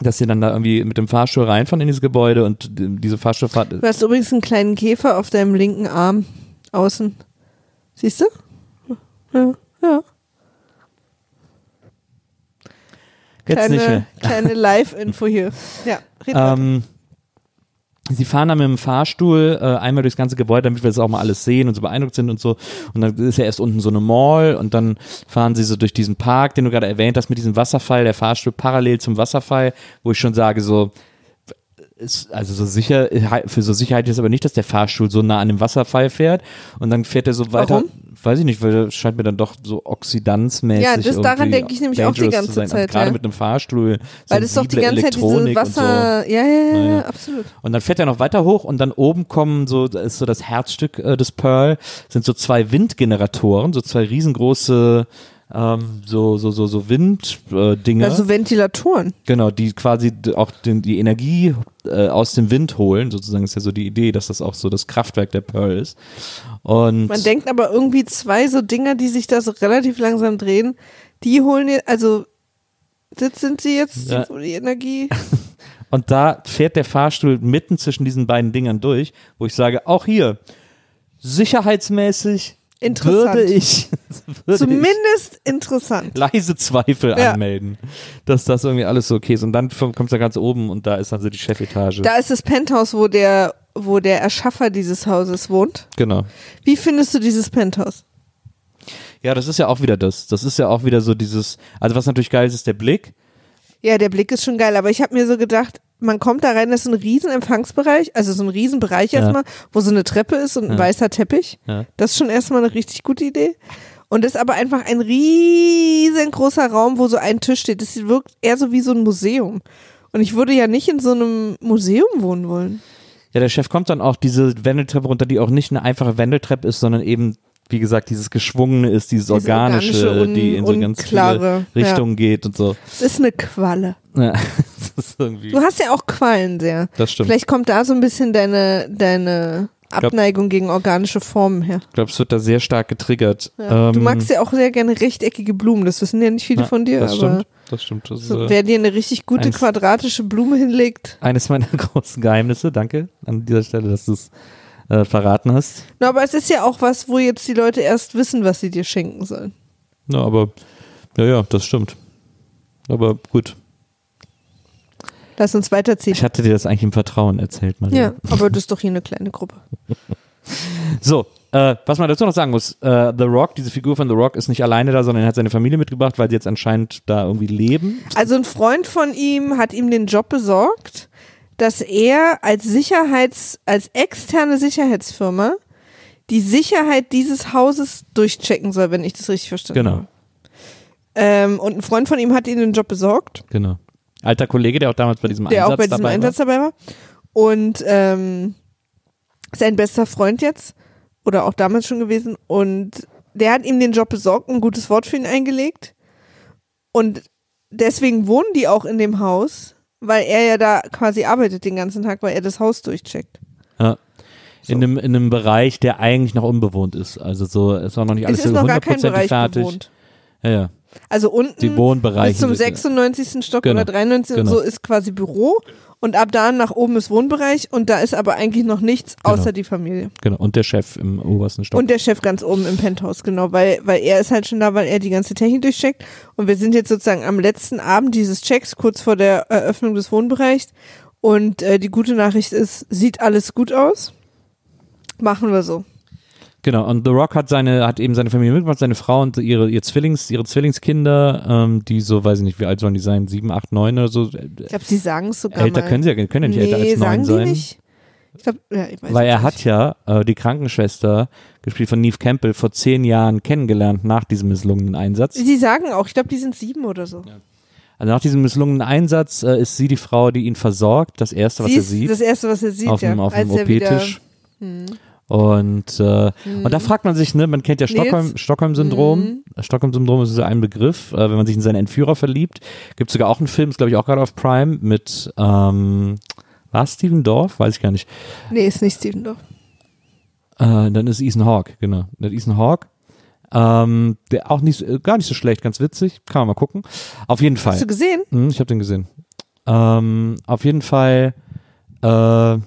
dass sie dann da irgendwie mit dem Fahrstuhl reinfahren in dieses Gebäude und die- diese Fahrstuhlfahrt. Du hast übrigens einen kleinen Käfer auf deinem linken Arm außen. Siehst du? Ja, ja. Jetzt nicht mehr. Kleine, kleine Live-Info hier. Ja, red. Ähm, sie fahren dann mit dem Fahrstuhl äh, einmal durchs ganze Gebäude, damit wir das auch mal alles sehen und so beeindruckt sind und so. Und dann ist ja erst unten so eine Mall und dann fahren sie so durch diesen Park, den du gerade erwähnt hast, mit diesem Wasserfall, der Fahrstuhl parallel zum Wasserfall, wo ich schon sage, so, ist, also so sicher, für so Sicherheit ist aber nicht, dass der Fahrstuhl so nah an dem Wasserfall fährt und dann fährt er so weiter. Warum? Weiß ich nicht, weil das scheint mir dann doch so oxidanzmäßig Ja, das- daran denke ich nämlich auch die ganze Zeit, Gerade ja. mit einem Fahrstuhl, Weil das doch die ganze Zeit diese Elektronik und so. Wasser. Ja, ja, ja, ja, absolut. Und dann fährt er noch weiter hoch und dann oben kommen so, das ist so das Herzstück äh, des Pearl, sind so zwei Windgeneratoren, so zwei riesengroße ähm, so, so, so, so Winddinger. Äh. Also Ventilatoren. Genau, die quasi auch den, die Energie äh, aus dem Wind holen, sozusagen ist ja so die Idee, dass das auch so das Kraftwerk der Pearl ist. Und Man denkt aber irgendwie zwei so Dinger, die sich da so relativ langsam drehen, die holen jetzt, also das sind sie jetzt, Ja. die, die Energie. Und da fährt der Fahrstuhl mitten zwischen diesen beiden Dingern durch, wo ich sage, auch hier, sicherheitsmäßig Interessant. würde ich, würde Zumindest interessant. ich leise Zweifel Ja. anmelden, dass das irgendwie alles so okay ist. Und dann kommt es ja ganz oben und da ist dann so die Chefetage. Da ist das Penthouse, wo der, wo der Erschaffer dieses Hauses wohnt. genau. Wie findest du dieses Penthouse? Ja, das ist ja auch wieder das. Das ist ja auch wieder so dieses, also was natürlich geil ist, ist der Blick. Ja, der Blick ist schon geil, aber ich habe mir so gedacht, man kommt da rein, das ist ein riesen Empfangsbereich, also so ein riesen Bereich Ja. erstmal, wo so eine Treppe ist und ein Ja. weißer Teppich. Ja. Das ist schon erstmal eine richtig gute Idee. Und das ist aber einfach ein riesengroßer Raum, wo so ein Tisch steht. Das wirkt eher so wie so ein Museum. Und ich würde ja nicht in so einem Museum wohnen wollen. Ja, der Chef kommt dann auch diese Wendeltreppe runter, die auch nicht eine einfache Wendeltreppe ist, sondern eben, wie gesagt, dieses Geschwungene ist, dieses Dieses Organische, organische, die in so ganz viele Richtungen geht und so. Es ist eine Qualle. Ja, ist irgendwie. Du hast ja auch Quallen sehr. Das stimmt. Vielleicht kommt da so ein bisschen deine, deine Abneigung gegen organische Formen her. Ich glaube, es wird da sehr stark getriggert. Ja. du Ähm, magst ja auch sehr gerne rechteckige Blumen. Das wissen ja nicht viele ja, von dir, Das stimmt. Das stimmt. Das ist, so, äh, wer dir eine richtig gute eines- quadratische Blume hinlegt. eines meiner großen Geheimnisse. Danke an dieser Stelle, dass du es äh, verraten hast. Na, aber es ist ja auch was, wo jetzt die Leute erst wissen, was sie dir schenken sollen. Ja, aber ja, ja, das stimmt. Aber gut. Lass uns weiterziehen. Ich hatte dir das eigentlich im Vertrauen erzählt, Maria. Ja, aber das ist doch hier eine kleine Gruppe. So, äh, was man dazu noch sagen muss, äh, The Rock, diese Figur von The Rock ist nicht alleine da, sondern er hat seine Familie mitgebracht, weil sie jetzt anscheinend da irgendwie leben. Also ein Freund von ihm hat ihm den Job besorgt, dass er als Sicherheits, als externe Sicherheitsfirma die Sicherheit dieses Hauses durchchecken soll, wenn ich das richtig verstanden Genau. habe. Ähm, und ein Freund von ihm hat ihm den Job besorgt, Genau. Alter Kollege, der auch damals bei diesem der Einsatz auch bei diesem dabei Einsatz dabei war. Und ähm, sein bester Freund jetzt, oder auch damals schon gewesen, und der hat ihm den Job besorgt, ein gutes Wort für ihn eingelegt. Und deswegen wohnen die auch in dem Haus, weil er ja da quasi arbeitet den ganzen Tag, weil er das Haus durchcheckt. war. Ja. In, einem, in einem Bereich, der eigentlich noch unbewohnt ist. Also so, es war noch nicht alles es ist so noch gar kein 100% Bereich fertig. bewohnt. Ja, ja. Also unten Die Wohnbereiche. bis zum sind- 96. Stock Genau. oder 93. Genau. und so ist quasi Büro und ab da nach oben ist Wohnbereich und da ist aber eigentlich noch nichts außer Genau. die Familie. Genau. Und der Chef im obersten Stock. Und der Chef ganz oben im Penthouse, genau, weil, weil er ist halt schon da, weil er die ganze Technik durchcheckt. Und wir sind jetzt sozusagen am letzten Abend dieses Checks, kurz vor der Eröffnung des Wohnbereichs. Und äh, die gute Nachricht ist, sieht alles gut aus. Machen wir so. Genau, und The Rock hat seine, hat eben seine Familie mitgemacht, seine Frau und ihre, ihr Zwillings, ihre Zwillingskinder, ähm, die so, weiß ich nicht, wie alt sollen die sein, sieben, acht, neun oder so. Ich glaube, sie sagen es sogar Älter mal. können sie ja, können ja nicht nee, älter als neun sein. nicht. Ich glaube, ja, ich weiß Weil er hat ja äh, die Krankenschwester, gespielt von Neve Campbell, vor zehn Jahren kennengelernt nach diesem misslungenen Einsatz. Sie sagen auch, ich glaube, die sind sieben oder so. Also nach diesem misslungenen Einsatz äh, ist sie die Frau, die ihn versorgt, das erste, was sie er ist sieht. das Erste, was er sieht, auf dem, ja. auf dem als er wieder- Hm. Und, äh, und da fragt man sich, ne, man kennt ja Stockholm? Stockholm-Syndrom. Mhm. Stockholm-Syndrom ist so ein Begriff, äh, wenn man sich in seinen Entführer verliebt. Gibt sogar auch einen Film, ist glaube ich auch gerade auf Prime, mit, ähm, war es Steven Dorff? Weiß ich gar nicht. Nee, ist nicht Steven Dorff. Äh, dann ist Ethan Hawke, genau. Der Ethan Hawke. Ähm, der auch nicht, so- gar nicht so schlecht, ganz witzig. Kann man mal gucken. Auf jeden Fall. Hast du gesehen? Hm, ich habe den gesehen. Ähm, auf jeden Fall äh,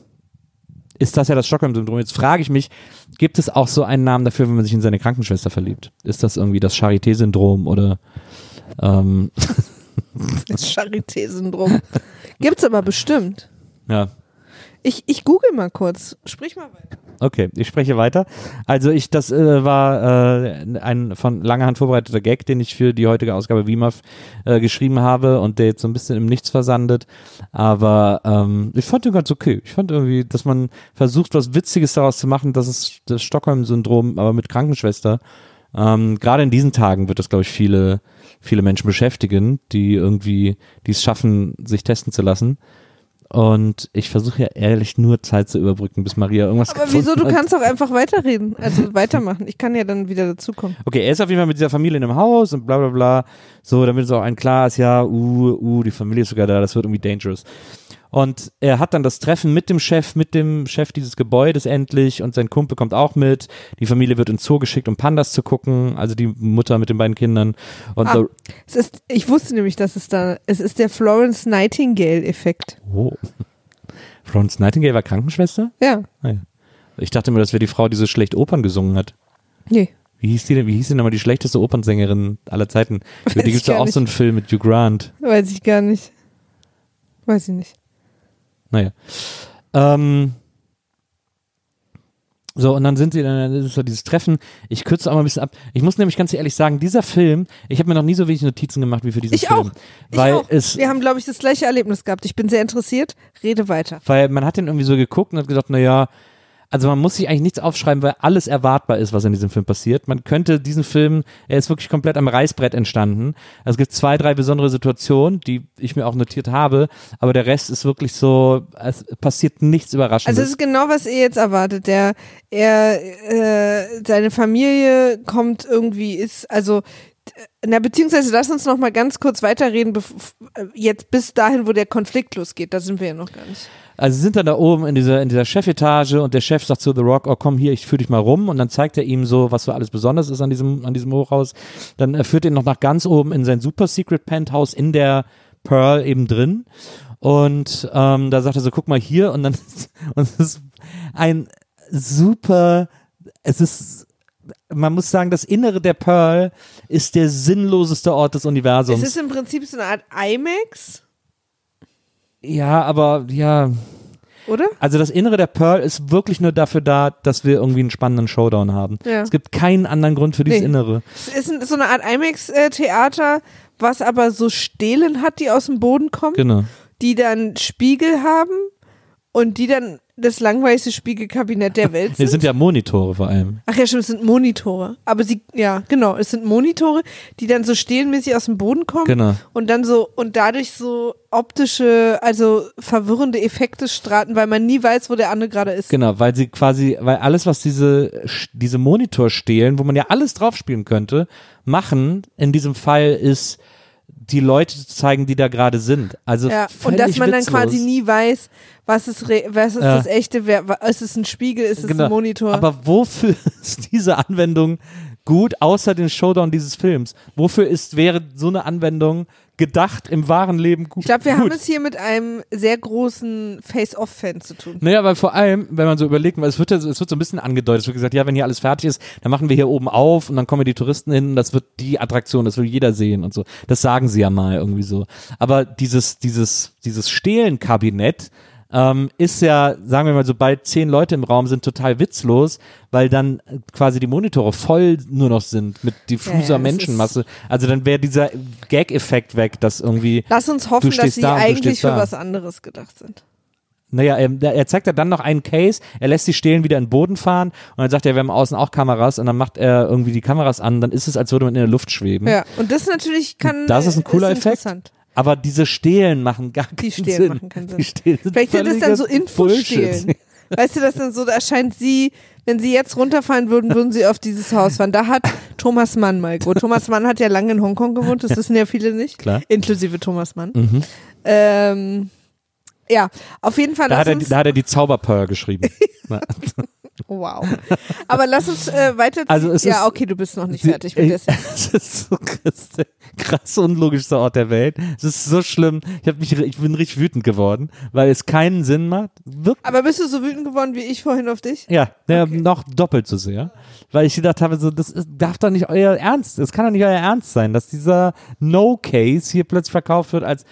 ist das ja das Stockholm-Syndrom. Jetzt frage ich mich, gibt es auch so einen Namen dafür, wenn man sich in seine Krankenschwester verliebt? Ist das irgendwie das Charité-Syndrom oder ähm, Das Charité-Syndrom. Gibt's aber bestimmt. ja, Ich, ich google mal kurz. Sprich mal weiter. Okay, ich spreche weiter. Also ich, das äh, war äh, ein von langer Hand vorbereiteter Gag, den ich für die heutige Ausgabe WIMAF äh, geschrieben habe und der jetzt so ein bisschen im Nichts versandet. Aber ähm, ich fand den ganz okay. Ich fand irgendwie, dass man versucht, was Witziges daraus zu machen, das ist das Stockholm-Syndrom, aber mit Krankenschwester. Ähm, Gerade in diesen Tagen wird das, glaube ich, viele, viele Menschen beschäftigen, die irgendwie, die es schaffen, sich testen zu lassen. Und ich versuche ja ehrlich nur Zeit zu überbrücken, bis Maria irgendwas Aber wieso? Du hat. kannst auch einfach weiterreden. Also weitermachen. Ich kann ja dann wieder dazukommen. Okay, er ist auf jeden Fall mit dieser Familie in einem Haus und bla bla bla. So, damit es auch ein klar ist, ja, uh, uh, die Familie ist sogar da, das wird irgendwie dangerous. Und er hat dann das Treffen mit dem Chef, mit dem Chef dieses Gebäudes endlich und sein Kumpel kommt auch mit. Die Familie wird ins Zoo geschickt, um Pandas zu gucken, also die Mutter mit den beiden Kindern. Und Ah. Es ist, ich wusste nämlich, dass es da, es ist der Florence Nightingale-Effekt. oh. Florence Nightingale war Krankenschwester? Ja. Ah, ja. Ich dachte immer, das wäre die Frau, die so schlecht Opern gesungen hat. Nee. Wie hieß die denn, wie hieß denn nochmal die schlechteste Opernsängerin aller Zeiten? Über Weiß die gibt es ja auch nicht. so einen Film mit Hugh Grant. Weiß ich gar nicht. Weiß ich nicht. Naja. Ähm, so, und dann sind sie, dann ist so dieses Treffen. Ich kürze auch mal ein bisschen ab. Ich muss nämlich ganz ehrlich sagen, dieser Film, ich habe mir noch nie so wenig Notizen gemacht wie für diesen Ich Film. auch. Weil ich auch. es, Wir haben, glaube ich, das gleiche Erlebnis gehabt. Ich bin sehr interessiert. Rede weiter. weil man hat den irgendwie so geguckt und hat gesagt, na ja, also man muss sich eigentlich nichts aufschreiben, weil alles erwartbar ist, was in diesem Film passiert. Man könnte diesen Film, er ist wirklich komplett am Reißbrett entstanden. Also es gibt zwei, drei besondere Situationen, die ich mir auch notiert habe, aber der Rest ist wirklich so, es passiert nichts Überraschendes. Also es ist genau, was ihr jetzt erwartet. Der, er, äh, seine Familie kommt irgendwie, ist, also, na, beziehungsweise lass uns noch mal ganz kurz weiterreden, äh, jetzt bis dahin, wo der Konflikt losgeht. Da sind wir ja noch gar nicht. Also sie sind dann da oben in dieser, in dieser Chefetage und der Chef sagt zu The Rock, oh komm hier, ich führe dich mal rum und dann zeigt er ihm so, was so alles besonders ist an diesem, an diesem Hochhaus. Dann er führt ihn noch nach ganz oben in sein Super Secret Penthouse in der Pearl eben drin und ähm, da sagt er so, guck mal hier und dann und es ist ein super, es ist man muss sagen, das Innere der Pearl ist der sinnloseste Ort des Universums. Es ist im Prinzip so eine Art IMAX, ja, aber ja, oder? Also das Innere der Pearl ist wirklich nur dafür da, dass wir irgendwie einen spannenden Showdown haben. Ja. Es gibt keinen anderen Grund für dieses Nee. Innere. Es ist so eine Art IMAX-Theater, was aber so Stelen hat, die aus dem Boden kommen, Genau. die dann Spiegel haben und die dann das langweiligste Spiegelkabinett der Welt sind. Es sind ja Monitore vor allem. Ach ja, stimmt, es sind Monitore. Aber sie, ja, genau, es sind Monitore, die dann so stehenmäßig aus dem Boden kommen Genau. und dann so und dadurch so optische, also verwirrende Effekte straten, weil man nie weiß, wo der andere gerade ist. Genau, weil sie quasi, weil alles, was diese, diese Monitor stehlen, wo man ja alles draufspielen könnte, machen, in diesem Fall ist, die Leute zu zeigen, die da gerade sind. Also Ja, und dass man dann witzlos. quasi nie weiß, was ist, re- was ist Ja. das echte, wer, ist es ein Spiegel, ist es Genau. ein Monitor? Aber wofür ist diese Anwendung gut, außer den Showdown dieses Films? Wofür ist, wäre so eine Anwendung gedacht im wahren Leben gut? ich glaube, wir gut? haben es hier mit einem sehr großen Face-Off-Fan zu tun. Naja, weil vor allem, wenn man so überlegt, weil es wird, ja, so- es wird so ein bisschen angedeutet, es wird gesagt, ja, wenn hier alles fertig ist, dann machen wir hier oben auf und dann kommen die Touristen hin und das wird die Attraktion, das will jeder sehen und so. Das sagen sie ja mal irgendwie so. Aber dieses, dieses, dieses Stehlenkabinett ähm, ist ja, sagen wir mal, sobald zehn Leute im Raum sind, total witzlos, weil dann äh, quasi die Monitore voll nur noch sind mit diffuser Ja, ja, Menschenmasse. Also dann wäre dieser Gag-Effekt weg, dass irgendwie Lass uns hoffen, dass sie da eigentlich für da. was anderes gedacht sind. Naja, er, er zeigt ja dann noch einen Case, er lässt die Stelen wieder in den Boden fahren und dann sagt er, wir haben außen auch Kameras und dann macht er irgendwie die Kameras an, dann ist es, als würde man in der Luft schweben. Ja, und das natürlich kann. Das ist ein cooler ist Effekt. Aber diese Stelen machen gar Die keinen Stelen Sinn. machen keinen Sinn. Die Stelen sind Vielleicht sind das dann so. Infostelen. Weißt du, das dann so, da erscheint sie, wenn sie jetzt runterfallen würden, würden sie auf dieses Haus fahren. Da hat Thomas Mann mal gut. Thomas Mann hat ja lange in Hongkong gewohnt, das wissen ja viele nicht. Klar. Inklusive Thomas Mann. Mhm. Ähm, ja, auf jeden Fall Da, hat er, da hat er die Zauberpearl geschrieben. Wow. Aber lass uns äh, weiter. Also es ja, ist- okay, du bist noch nicht Sie- fertig mit der Es ist so krass, der krass unlogischste Ort der Welt. Es ist so schlimm. Ich, hab mich, ich bin richtig wütend geworden, weil es keinen Sinn macht. Wirklich Aber bist du so wütend geworden wie ich vorhin auf dich? Ja, ja Okay. noch doppelt so sehr. Weil ich gedacht habe, so, das ist, darf doch nicht euer Ernst, das kann doch nicht euer Ernst sein, dass dieser No-Case hier plötzlich verkauft wird als.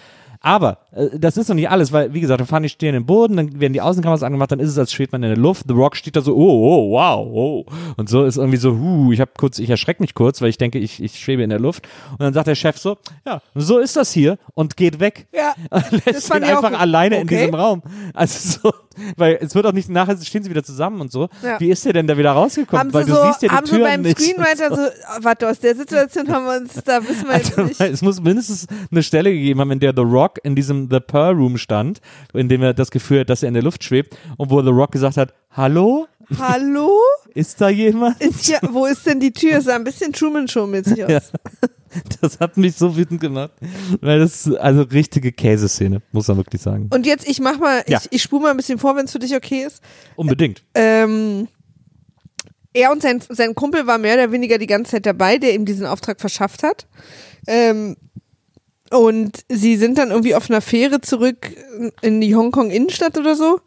Aber äh, das ist noch nicht alles, weil, wie gesagt, dann fahren die stehen im Boden, dann werden die Außenkameras angemacht, dann ist es, als steht man in der Luft. The Rock steht da so, oh, oh, wow, oh. Und so ist irgendwie so, huh, ich habe kurz, ich erschrecke mich kurz, weil ich denke, ich, ich schwebe in der Luft. Und dann sagt der Chef so, ja, so ist das hier und geht weg. Ja. lässt fand ihn auch einfach gut. alleine in Okay. diesem Raum. Also so, weil es wird auch nicht nachher stehen sie wieder zusammen und so. Ja. Wie ist der denn da wieder rausgekommen? Haben weil sie du so, siehst ja die haben Türen beim nicht. Screenwriter so, oh, warte, aus der Situation haben wir uns, da wissen wir jetzt Also, nicht. es muss mindestens eine Stelle gegeben haben, in der The Rock in diesem The Pearl Room stand, in dem er das Gefühl hat, dass er in der Luft schwebt und wo The Rock gesagt hat, hallo, Hallo? ist da jemand? Ist hier, wo ist denn die Tür? Sah ein bisschen Truman Show mäßig aus. Ja. Das hat mich so wütend gemacht, weil das ist also richtige Käseszene, muss man wirklich sagen. Und jetzt, ich mach mal, Ja. ich, ich spule mal ein bisschen vor, wenn es für dich okay ist. Unbedingt. Ähm, er und sein, sein Kumpel war mehr oder weniger die ganze Zeit dabei, der ihm diesen Auftrag verschafft hat. Ähm, und sie sind dann irgendwie auf einer Fähre zurück in die Hongkong Innenstadt oder so.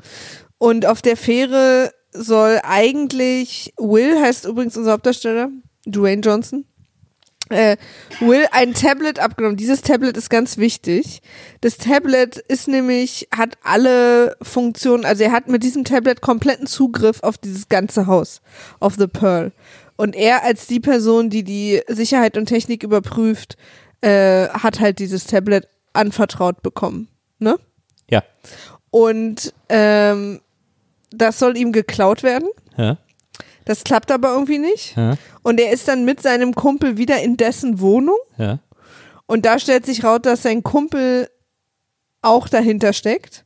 Und auf der Fähre soll eigentlich, Will heißt übrigens unser Hauptdarsteller, Dwayne Johnson, äh, Will ein Tablet abgenommen. Dieses Tablet ist ganz wichtig. Das Tablet ist nämlich, hat alle Funktionen, also er hat mit diesem Tablet kompletten Zugriff auf dieses ganze Haus, auf The Pearl. Und er als die Person, die die Sicherheit und Technik überprüft, äh, hat halt dieses Tablet anvertraut bekommen. Ne? Ja. Und ähm, das soll ihm geklaut werden. Ja. Das klappt aber irgendwie nicht. Ja. Und er ist dann mit seinem Kumpel wieder in dessen Wohnung. Ja. Und da stellt sich raus, dass sein Kumpel auch dahinter steckt.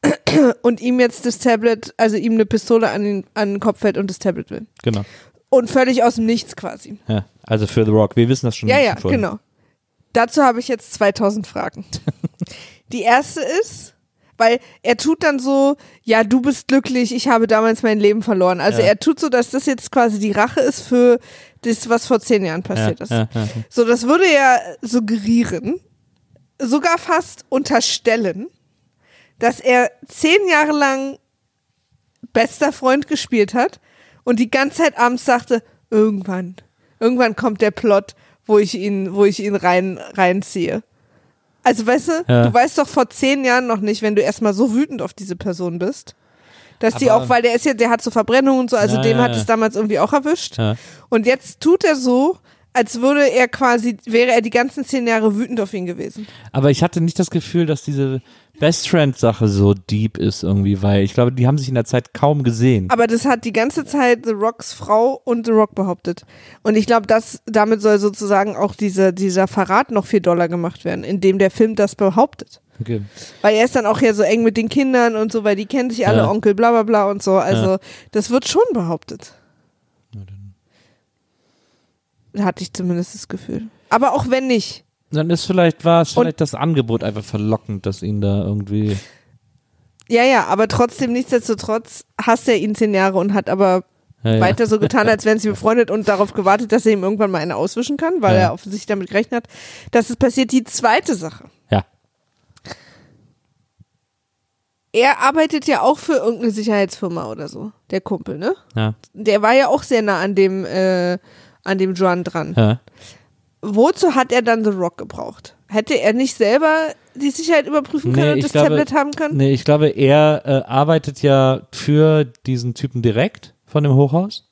Und ihm jetzt das Tablet, also ihm eine Pistole an den, an den Kopf hält und das Tablet will. Genau. Und völlig aus dem Nichts quasi. Ja. Also für The Rock. Wir wissen das schon. Ja, ja, vorher. genau. Dazu habe ich jetzt 2000 Fragen. Die erste ist, weil er tut dann so, ja, du bist glücklich, ich habe damals mein Leben verloren. Also Ja. er tut so, dass das jetzt quasi die Rache ist für das, was vor zehn Jahren Ja, passiert ist. ja, ja. So, das würde ja suggerieren, sogar fast unterstellen, dass er zehn Jahre lang bester Freund gespielt hat und die ganze Zeit abends sagte, irgendwann, irgendwann kommt der Plot, wo ich ihn, wo ich ihn rein, reinziehe. Also weißt du, Ja. du weißt doch vor zehn Jahren noch nicht, wenn du erstmal so wütend auf diese Person bist, dass die Aber- auch, weil der ist ja, der hat so Verbrennungen und so, also Ja, dem ja, hat es damals irgendwie auch erwischt. Und jetzt tut er so, als würde er quasi, wäre er die ganzen zehn Jahre wütend auf ihn gewesen. Aber ich hatte nicht das Gefühl, dass diese Best Friend-Sache so deep ist irgendwie, weil ich glaube, die haben sich in der Zeit kaum gesehen. Aber das hat die ganze Zeit The Rocks Frau und The Rock behauptet. Und ich glaube, dass damit soll sozusagen auch diese, dieser Verrat noch viel doller gemacht werden, indem der Film das behauptet. Okay. Weil er ist dann auch ja so eng mit den Kindern und so, weil die kennen sich alle, Ja. Onkel, bla bla bla und so. Also das wird schon behauptet. Hatte ich zumindest das Gefühl. Aber auch wenn nicht. Dann ist vielleicht, war es Und- vielleicht das Angebot einfach verlockend, dass ihn da irgendwie. Ja, ja, aber trotzdem, nichtsdestotrotz hasst er ihn zehn Jahre und hat aber Ja, ja. weiter so getan, als wären sie befreundet und darauf gewartet, dass er ihm irgendwann mal eine auswischen kann, weil Ja. er offensichtlich damit gerechnet hat, dass es passiert. Die zweite Sache. Ja. Er arbeitet ja auch für irgendeine Sicherheitsfirma oder so, der Kumpel, ne? Ja. Der war ja auch sehr nah an dem, äh, an dem Juan dran. Ja. Wozu hat er dann The Rock gebraucht? Hätte er nicht selber die Sicherheit überprüfen können Nee, und das glaube- Tablet haben können? Nee, ich glaube, er äh, arbeitet ja für diesen Typen direkt von dem Hochhaus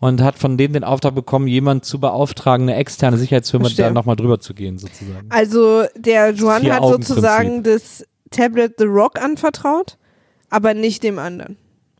und hat von dem den Auftrag bekommen, jemand zu beauftragen, eine externe Sicherheitsfirma Verstehe. da nochmal drüber zu gehen, sozusagen. Also der Juan hat sozusagen das Tablet The Rock anvertraut, aber nicht dem anderen.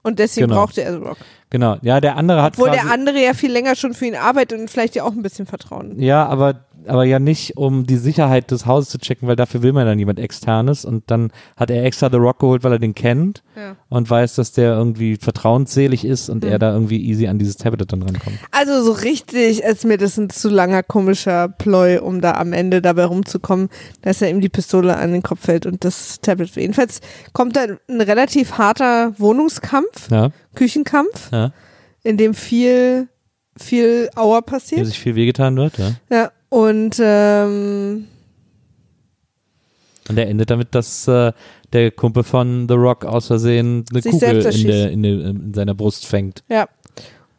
Und deswegen Genau. brauchte er The Rock. Genau. Ja, der andere hat Obwohl der andere ja viel länger schon für ihn arbeitet und vielleicht ja auch ein bisschen Vertrauen. Ja, aber, aber ja nicht, um die Sicherheit des Hauses zu checken, weil dafür will man dann jemand externes und dann hat er extra The Rock geholt, weil er den kennt Ja. und weiß, dass der irgendwie vertrauensselig ist und Hm. er da irgendwie easy an dieses Tablet dann rankommt. Also so richtig ist mir das ein zu langer komischer Ploy, um da am Ende dabei rumzukommen, dass er ihm die Pistole an den Kopf fällt und das Tablet. Jedenfalls kommt da ein relativ harter Wohnungskampf, Ja, Küchenkampf, ja. in dem viel, viel Auer passiert. sich viel wehgetan wird, ja. Ja, und ähm, Und er endet damit, dass äh, der Kumpel von The Rock aus Versehen eine Kugel in, der, in, der, in seiner Brust fängt. ja.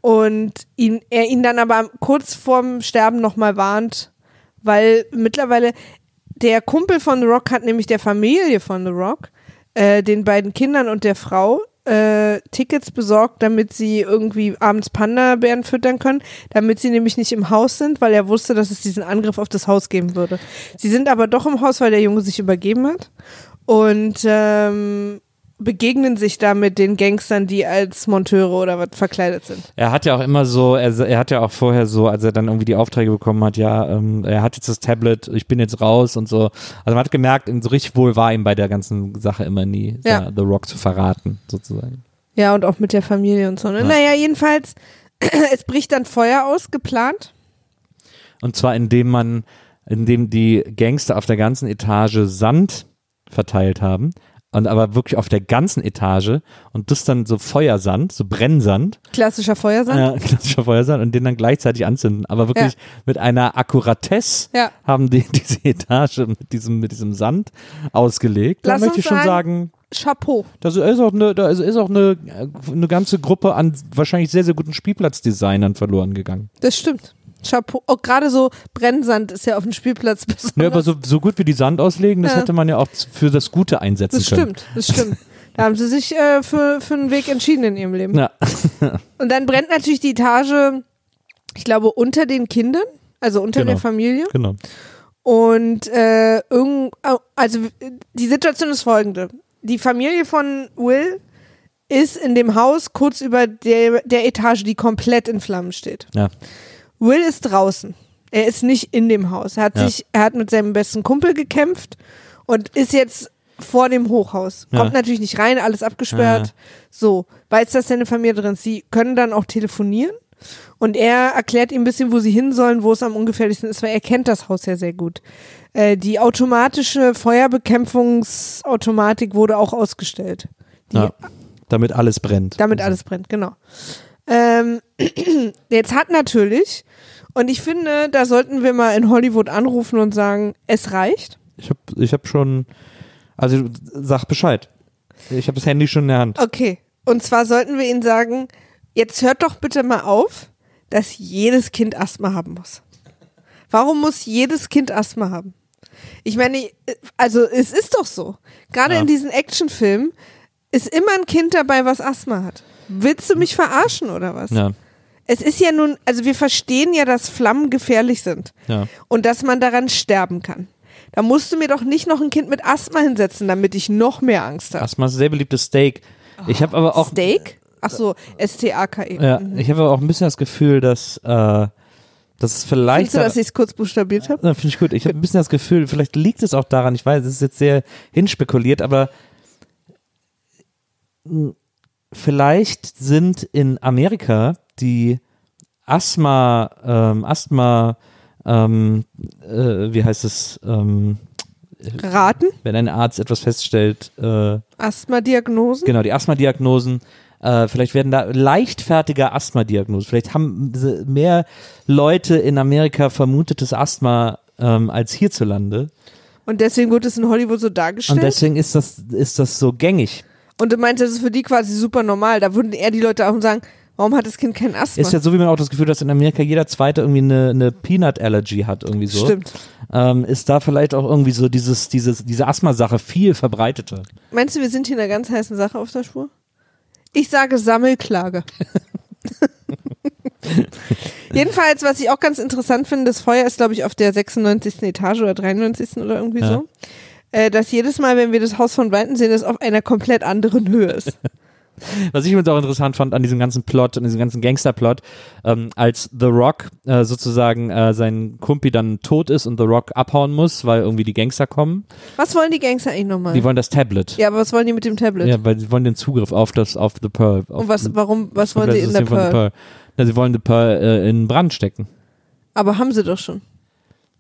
Und ihn, er ihn dann aber kurz vorm Sterben nochmal warnt, weil mittlerweile der Kumpel von The Rock hat nämlich der Familie von The Rock, äh, den beiden Kindern und der Frau, äh, Tickets besorgt, damit sie irgendwie abends Panda-Bären füttern können, damit sie nämlich nicht im Haus sind, weil er wusste, dass es diesen Angriff auf das Haus geben würde. Sie sind aber doch im Haus, weil der Junge sich übergeben hat und ähm, begegnen sich da mit den Gangstern, die als Monteure oder was verkleidet sind. Er hat ja auch immer so, er, er hat ja auch vorher so, als er dann irgendwie die Aufträge bekommen hat, ja, ähm, er hat jetzt das Tablet, ich bin jetzt raus und so. Also man hat gemerkt, so richtig wohl war ihm bei der ganzen Sache immer nie, Ja. da The Rock zu verraten, sozusagen. Ja, und auch mit der Familie und so. Ne? Ja. Naja, jedenfalls, es bricht dann Feuer aus, geplant. Und zwar indem man, indem die Gangster auf der ganzen Etage Sand verteilt haben. Und aber wirklich auf der ganzen Etage und das dann so Feuersand, so Brennsand, Klassischer Feuersand. Ja, klassischer Feuersand und den dann gleichzeitig anzünden. Aber wirklich mit einer Akkuratesse Ja. haben die diese Etage mit diesem, mit diesem Sand ausgelegt. Da Lass möchte uns ich schon sagen- Chapeau. Da ist auch eine, da ist, ist auch eine, eine ganze Gruppe an wahrscheinlich sehr, sehr guten Spielplatzdesignern verloren gegangen. Das stimmt. Chapeau. Auch gerade so Brennsand ist ja auf dem Spielplatz besonders. Ja, aber so, so gut wie die Sand auslegen, das Ja. hätte man ja auch für das Gute einsetzen das können. stimmt, das stimmt. Da haben sie sich äh, für, für einen Weg entschieden in ihrem Leben. Ja. Und dann brennt natürlich die Etage, ich glaube, unter den Kindern, also unter Genau. der Familie. Genau. Und äh, irgend, also die Situation ist folgende. Die Familie von Will ist in dem Haus kurz über der, der Etage, die komplett in Flammen steht. Ja. Will ist draußen. Er ist nicht in dem Haus. Er hat Ja. sich, er hat mit seinem besten Kumpel gekämpft und ist jetzt vor dem Hochhaus. Ja. Kommt natürlich nicht rein, alles abgesperrt. Ja. So, weiß, dass seine Familie drin ist. Sie können dann auch telefonieren. Und er erklärt ihm ein bisschen, wo sie hin sollen, wo es am ungefährlichsten ist, weil er kennt das Haus ja sehr gut. Äh, die automatische Feuerbekämpfungsautomatik wurde auch ausgestellt. Die ja. Damit alles brennt. damit alles brennt, genau. Ähm, jetzt hat natürlich, und ich finde, da sollten wir mal in Hollywood anrufen und sagen, es reicht. Ich habe ich hab schon, also sag Bescheid. Ich habe das Handy schon in der Hand. Okay. Und zwar sollten wir ihnen sagen, jetzt hört doch bitte mal auf, dass jedes Kind Asthma haben muss. Warum muss jedes Kind Asthma haben? Ich meine, also es ist doch so. Gerade Ja. in diesen Actionfilmen ist immer ein Kind dabei, was Asthma hat. Willst du mich verarschen oder was? Ja, Es ist ja nun, also wir verstehen ja, dass Flammen gefährlich sind ja. und dass man daran sterben kann. Da musst du mir doch nicht noch ein Kind mit Asthma hinsetzen, damit ich noch mehr Angst habe. Asthma ist ein sehr beliebtes Steak. Ich habe aber auch, Steak? Ach so, S-T-A-K-E. ja, Mhm. ich habe aber auch ein bisschen das Gefühl, dass, äh, dass es vielleicht. Findest du, dass ich es kurz buchstabiert habe? Ja, Finde ich gut. Ich habe ein bisschen das Gefühl, vielleicht liegt es auch daran, ich weiß, es ist jetzt sehr hinspekuliert, aber vielleicht sind in Amerika die Asthma, ähm, Asthma, ähm, äh, wie heißt es, ähm, Raten? wenn ein Arzt etwas feststellt, äh, Asthma-Diagnosen? genau, die Asthma-Diagnosen, äh, vielleicht werden da leichtfertiger Asthma-Diagnosen, vielleicht haben mehr Leute in Amerika vermutetes Asthma ähm, als hierzulande. Und deswegen wurde es in Hollywood so dargestellt? Und deswegen ist das, ist das so gängig. Und du meinst, das ist für die quasi super normal. Da würden eher die Leute auch sagen, warum hat das Kind kein Asthma? Ist ja so, wie man auch das Gefühl hat, dass in Amerika jeder Zweite irgendwie eine, eine Peanut Allergy hat, irgendwie so. Stimmt. Ähm, ist da vielleicht auch irgendwie so dieses, dieses, diese Asthma-Sache viel verbreiteter. Meinst du, wir sind hier in einer ganz heißen Sache auf der Spur? Ich sage Sammelklage. Jedenfalls, was ich auch ganz interessant finde, das Feuer ist, glaube ich, auf der 96. Etage oder 93. oder irgendwie Ja. so. Äh, dass jedes Mal, wenn wir das Haus von Weitem sehen, es auf einer komplett anderen Höhe ist. Was ich übrigens auch interessant fand an diesem ganzen Plot, an diesem ganzen Gangster-Plot, ähm, als The Rock äh, sozusagen äh, sein Kumpi dann tot ist und The Rock abhauen muss, weil irgendwie die Gangster kommen. Was wollen die Gangster eigentlich nochmal? Die wollen das Tablet. ja, aber was wollen die mit dem Tablet? Ja, weil sie wollen den Zugriff auf das, auf The Pearl. Auf Und was, warum, was wollen sie in der Pearl? The Na, sie wollen The Pearl äh, in Brand stecken. Aber haben sie doch schon.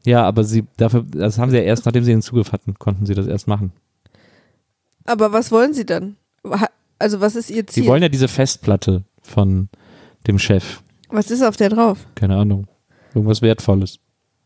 Ja, aber sie dafür, das haben sie ja erst, nachdem sie den Zugriff hatten, konnten sie das erst machen. Aber was wollen sie dann? Also was ist ihr Ziel? Sie wollen ja diese Festplatte von dem Chef. was ist auf der drauf? Keine Ahnung. Irgendwas Wertvolles.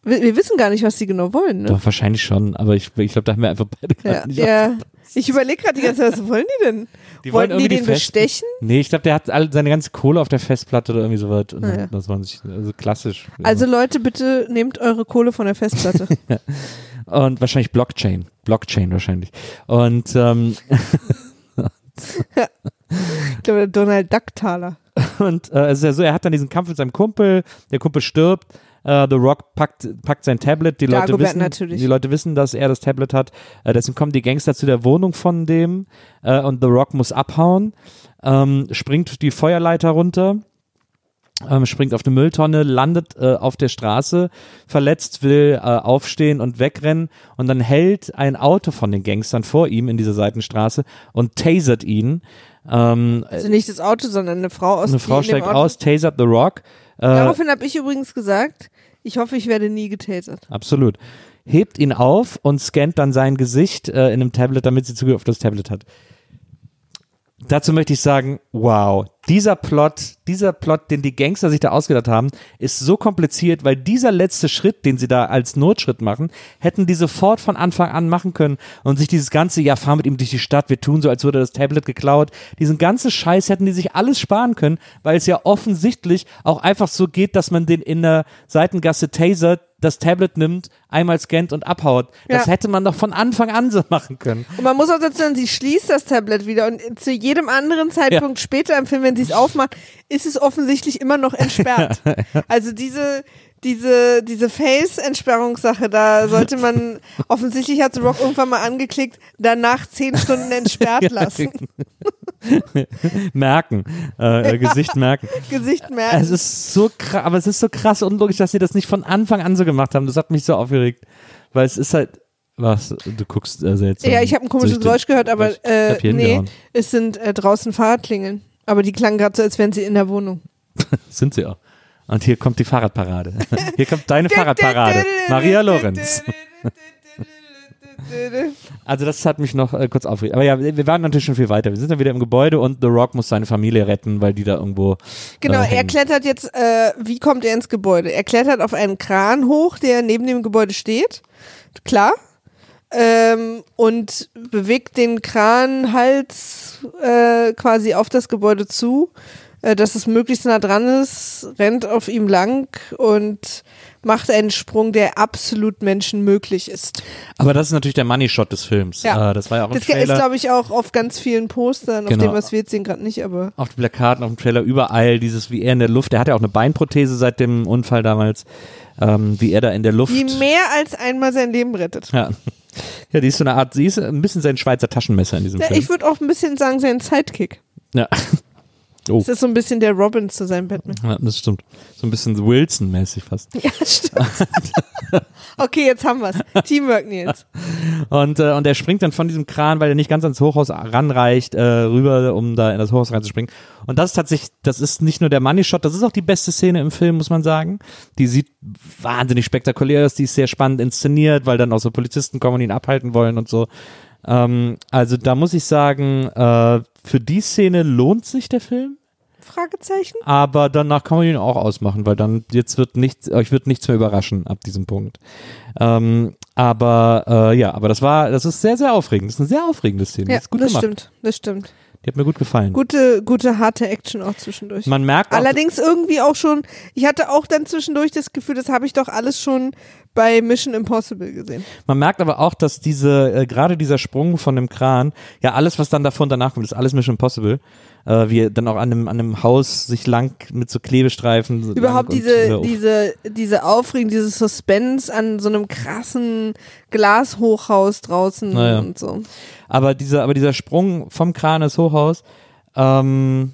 Wir, wir wissen gar nicht, was sie genau wollen. Ne? Doch, wahrscheinlich schon, aber ich, ich glaube, da haben wir einfach beide Ja, gerade nicht ja. Ich überlege gerade die ganze Zeit, was wollen die denn? Die wollen Wollten die den Fest- bestechen? Nee, ich glaube, der hat all, seine ganze Kohle auf der Festplatte oder irgendwie sowas. Und Ah, ja. das war sich, also klassisch. Also Leute, bitte nehmt eure Kohle von der Festplatte. Und wahrscheinlich Blockchain. Blockchain wahrscheinlich. Und ähm, ich glaube, Donald Duck Taler. Und äh, es ist ja so, er hat dann diesen Kampf mit seinem Kumpel, der Kumpel stirbt, äh, The Rock packt, packt sein Tablet, die Leute, Dagobert wissen, natürlich. die Leute wissen, dass er das Tablet hat, äh, deswegen kommen die Gangster zu der Wohnung von dem äh, und The Rock muss abhauen, ähm, springt die Feuerleiter runter, ähm, springt auf eine Mülltonne, landet äh, auf der Straße, verletzt, will äh, aufstehen und wegrennen und dann hält ein Auto von den Gangstern vor ihm in dieser Seitenstraße und tasert ihn. Ähm, Also nicht das Auto, sondern eine Frau aus eine Frau steigt aus, tasert The Rock. Äh, Daraufhin habe ich übrigens gesagt, ich hoffe, ich werde nie getasert. absolut. Hebt ihn auf und scannt dann sein Gesicht äh, in einem Tablet, damit sie Zugriff auf das Tablet hat. Dazu möchte ich sagen, wow, dieser Plot, dieser Plot, den die Gangster sich da ausgedacht haben, ist so kompliziert, weil dieser letzte Schritt, den sie da als Notschritt machen, hätten die sofort von Anfang an machen können und sich dieses ganze, ja, fahr mit ihm durch die Stadt, wir tun so, als würde das Tablet geklaut, diesen ganzen Scheiß hätten die sich alles sparen können, weil es ja offensichtlich auch einfach so geht, dass man den in der Seitengasse tasert, das Tablet nimmt, einmal scannt und abhaut. Das Ja. hätte man doch von Anfang an so machen können. Und man muss auch dazu sagen, sie schließt das Tablet wieder und zu jedem anderen Zeitpunkt später im Film, wenn sie es aufmacht, ist es offensichtlich immer noch entsperrt. Also diese, diese, diese Face-Entsperrungssache, da sollte man, offensichtlich hat The Rock irgendwann mal angeklickt, danach zehn Stunden entsperrt lassen. merken, äh, äh, Gesicht merken. Gesicht merken. Es ist so krass, aber es ist so krass unlogisch, dass sie das nicht von Anfang an so gemacht haben. Das hat mich so aufgeregt, weil es ist halt was du guckst äh, seltsam. ja, ich habe ein komisches süchtig. Geräusch gehört, aber äh, nee, es sind äh, draußen Fahrradklingeln. Aber die klangen gerade so, als wären sie in der Wohnung. Sind sie auch. Und hier kommt die Fahrradparade. Hier kommt deine Fahrradparade. Maria Lorenz. Also das hat mich noch äh, kurz aufgeregt. Aber ja, wir waren natürlich schon viel weiter. Wir sind dann wieder im Gebäude und The Rock muss seine Familie retten, weil die da irgendwo Genau, äh, er klettert jetzt, äh, wie kommt er ins Gebäude? Er klettert auf einen Kran hoch, der neben dem Gebäude steht. Klar. Ähm, und bewegt den Kranhals äh, quasi auf das Gebäude zu, äh, dass es möglichst nah dran ist, rennt auf ihm lang und macht einen Sprung, der absolut menschenmöglich ist. Aber das ist natürlich der Money Shot des Films. Ja. Äh, das war ja auch im Das ist, glaube ich, auch auf ganz vielen Postern, auf Genau. dem, was wir jetzt sehen, gerade nicht, aber auf den Plakaten, auf dem Trailer, überall dieses, wie er in der Luft, der hat ja auch eine Beinprothese seit dem Unfall damals, ähm, wie er da in der Luft. die mehr als einmal sein Leben rettet. ja. ja, die ist so eine Art, sie ist ein bisschen sein Schweizer Taschenmesser in diesem Ja, Film. ich würde auch ein bisschen sagen, sein Sidekick. ja. Oh, Das ist so ein bisschen der Robin zu seinem Batman. ja, das stimmt. So ein bisschen Wilson-mäßig fast. Ja, stimmt. okay, jetzt haben wir's. Teamwork, Nils. Und, äh, und er springt dann von diesem Kran, weil er nicht ganz ans Hochhaus ranreicht, äh, rüber, um da in das Hochhaus reinzuspringen. Und das ist tatsächlich, das ist nicht nur der Money Shot, das ist auch die beste Szene im Film, muss man sagen. Die sieht wahnsinnig spektakulär aus, die ist sehr spannend inszeniert, weil dann auch so Polizisten kommen und ihn abhalten wollen und so. Ähm, also da muss ich sagen, äh, für die Szene lohnt sich der Film. Fragezeichen? aber danach kann man ihn auch ausmachen, weil dann jetzt wird nichts, euch wird nichts mehr überraschen ab diesem Punkt. Ähm, aber äh, ja, aber das war, das ist sehr, sehr aufregend. Das ist eine sehr aufregende Szene. Ja, das ist gut das gemacht. stimmt. Das stimmt. Die hat mir gut gefallen. Gute, gute, harte Action auch zwischendurch. Man merkt auch, Allerdings irgendwie auch schon, ich hatte auch dann zwischendurch das Gefühl, das habe ich doch alles schon bei Mission Impossible gesehen. man merkt aber auch, dass diese, äh, gerade dieser Sprung von dem Kran, ja, alles, was dann davor und danach kommt, ist alles Mission Impossible. Äh, wie dann auch an einem, an einem Haus sich lang mit so Klebestreifen. Überhaupt lang und diese, diese, diese Aufregung, dieses Suspense an so einem krassen Glashochhaus draußen Naja. und so. Aber dieser, aber dieser Sprung vom Kran ins Hochhaus, ähm,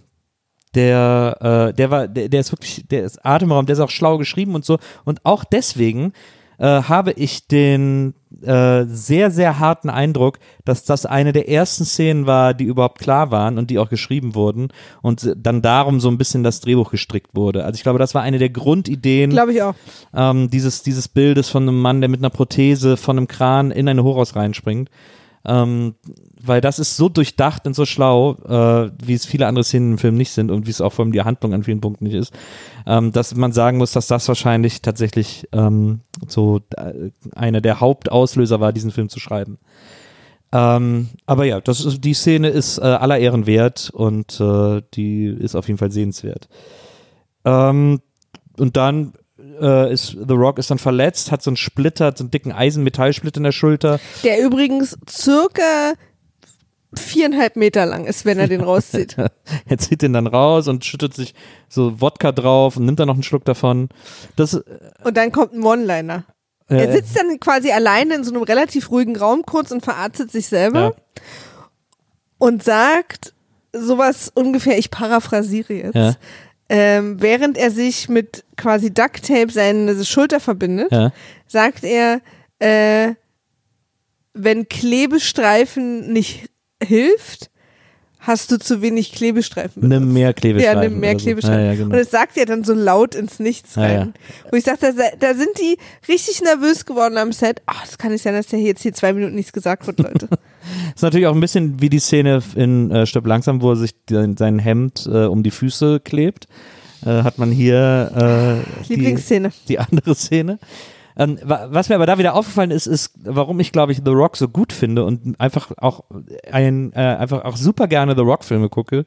der, äh, der war, der, der ist wirklich, der ist atemberaubend, der ist auch schlau geschrieben und so. Und auch deswegen äh, habe ich den äh, sehr, sehr harten Eindruck, dass das eine der ersten Szenen war, die überhaupt klar waren und die auch geschrieben wurden und dann darum so ein bisschen das Drehbuch gestrickt wurde. Also ich glaube, das war eine der Grundideen Glaube ich auch. ähm, dieses, dieses Bildes von einem Mann, der mit einer Prothese von einem Kran in ein Hochhaus reinspringt. Ähm, weil das ist so durchdacht und so schlau, äh, wie es viele andere Szenen im Film nicht sind und wie es auch vor allem die Handlung an vielen Punkten nicht ist, ähm, dass man sagen muss, dass das wahrscheinlich tatsächlich ähm, so äh, einer der Hauptauslöser war, diesen Film zu schreiben. Ähm, aber ja, das ist, die Szene ist äh, aller Ehren wert und äh, die ist auf jeden Fall sehenswert. Ähm, und dann äh, ist The Rock ist dann verletzt, hat so einen Splitter, so einen dicken Eisenmetallsplit in der Schulter. Der übrigens circa viereinhalb Meter lang ist, wenn er den rauszieht. Er zieht den dann raus und schüttet sich so Wodka drauf und nimmt dann noch einen Schluck davon. Das Und dann kommt ein One-Liner. Er äh, sitzt dann quasi alleine in so einem relativ ruhigen Raum kurz und verarztet sich selber ja, und sagt sowas ungefähr, ich paraphrasiere jetzt, Ja. ähm, während er sich mit quasi Ducktape seine Schulter verbindet, ja. sagt er, äh, wenn Klebestreifen nicht hilft, hast du zu wenig Klebestreifen benutzt. Nimm mehr Klebestreifen. Ja, nimm mehr so. Klebestreifen. Ja, ja, genau. Und das sagt er dann so laut ins Nichts Ja, rein. Wo ich sagte, da, da sind die richtig nervös geworden am Set. Ach, das kann nicht sein, dass der hier jetzt hier zwei Minuten nichts gesagt wird, Leute. ist natürlich auch ein bisschen wie die Szene in äh, Stopp langsam, wo er sich den, sein Hemd äh, um die Füße klebt. Äh, hat man hier äh, die, Lieblingsszene. die andere Szene. Ähm, wa- was mir aber da wieder aufgefallen ist, ist, warum ich glaube ich The Rock so gut finde und einfach auch ein, äh, einfach auch super gerne The Rock Filme gucke,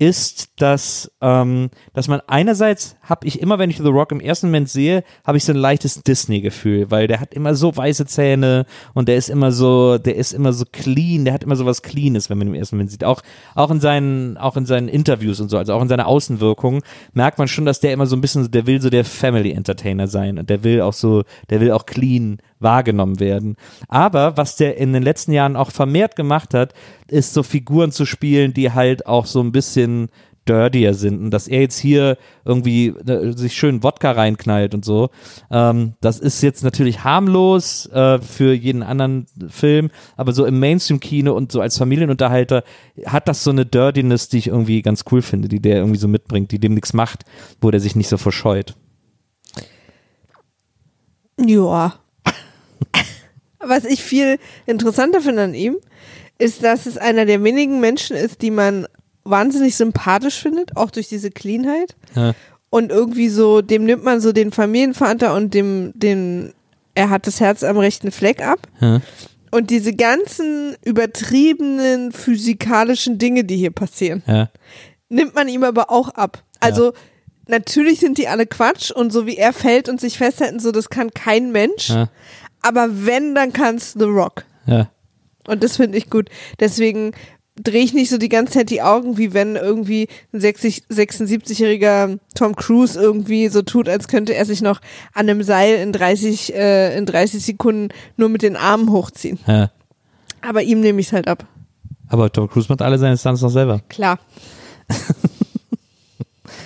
ist, dass, ähm, dass man einerseits habe ich immer, wenn ich The Rock im ersten Moment sehe, habe ich so ein leichtes Disney-Gefühl, weil der hat immer so weiße Zähne und der ist immer so, der ist immer so clean, der hat immer so was Cleanes, wenn man ihn im ersten Moment sieht. Auch, auch in seinen, auch in seinen Interviews und so, also auch in seiner Außenwirkung, merkt man schon, dass der immer so ein bisschen, der will so der Family Entertainer sein und der will auch so, der will auch clean wahrgenommen werden. Aber was der in den letzten Jahren auch vermehrt gemacht hat, ist so Figuren zu spielen, die halt auch so ein bisschen dirtier sind und dass er jetzt hier irgendwie äh, sich schön Wodka reinknallt und so. Ähm, das ist jetzt natürlich harmlos äh, für jeden anderen Film, aber so im Mainstream-Kino und so als Familienunterhalter hat das so eine Dirtiness, die ich irgendwie ganz cool finde, die der irgendwie so mitbringt, die dem nichts macht, wo der sich nicht so verscheut. Ja. Was ich viel interessanter finde an ihm, ist, dass es einer der wenigen Menschen ist, die man wahnsinnig sympathisch findet, auch durch diese Cleanheit. Ja. Und irgendwie so, dem nimmt man so den Familienvater und dem, den, er hat das Herz am rechten Fleck ab. Ja. Und diese ganzen übertriebenen physikalischen Dinge, die hier passieren, Ja. nimmt man ihm aber auch ab. Also natürlich sind die alle Quatsch und so wie er fällt und sich festhalten, so das kann kein Mensch. Ja. Aber wenn, dann kann's The Rock. Ja. Und das finde ich gut. Deswegen drehe ich nicht so die ganze Zeit die Augen, wie wenn irgendwie ein 60 76-jähriger Tom Cruise irgendwie so tut, als könnte er sich noch an einem Seil in 30, äh, in 30 Sekunden nur mit den Armen hochziehen. ja. Aber ihm nehme ich es halt ab. Aber Tom Cruise macht alle seine Stunts noch selber. Klar.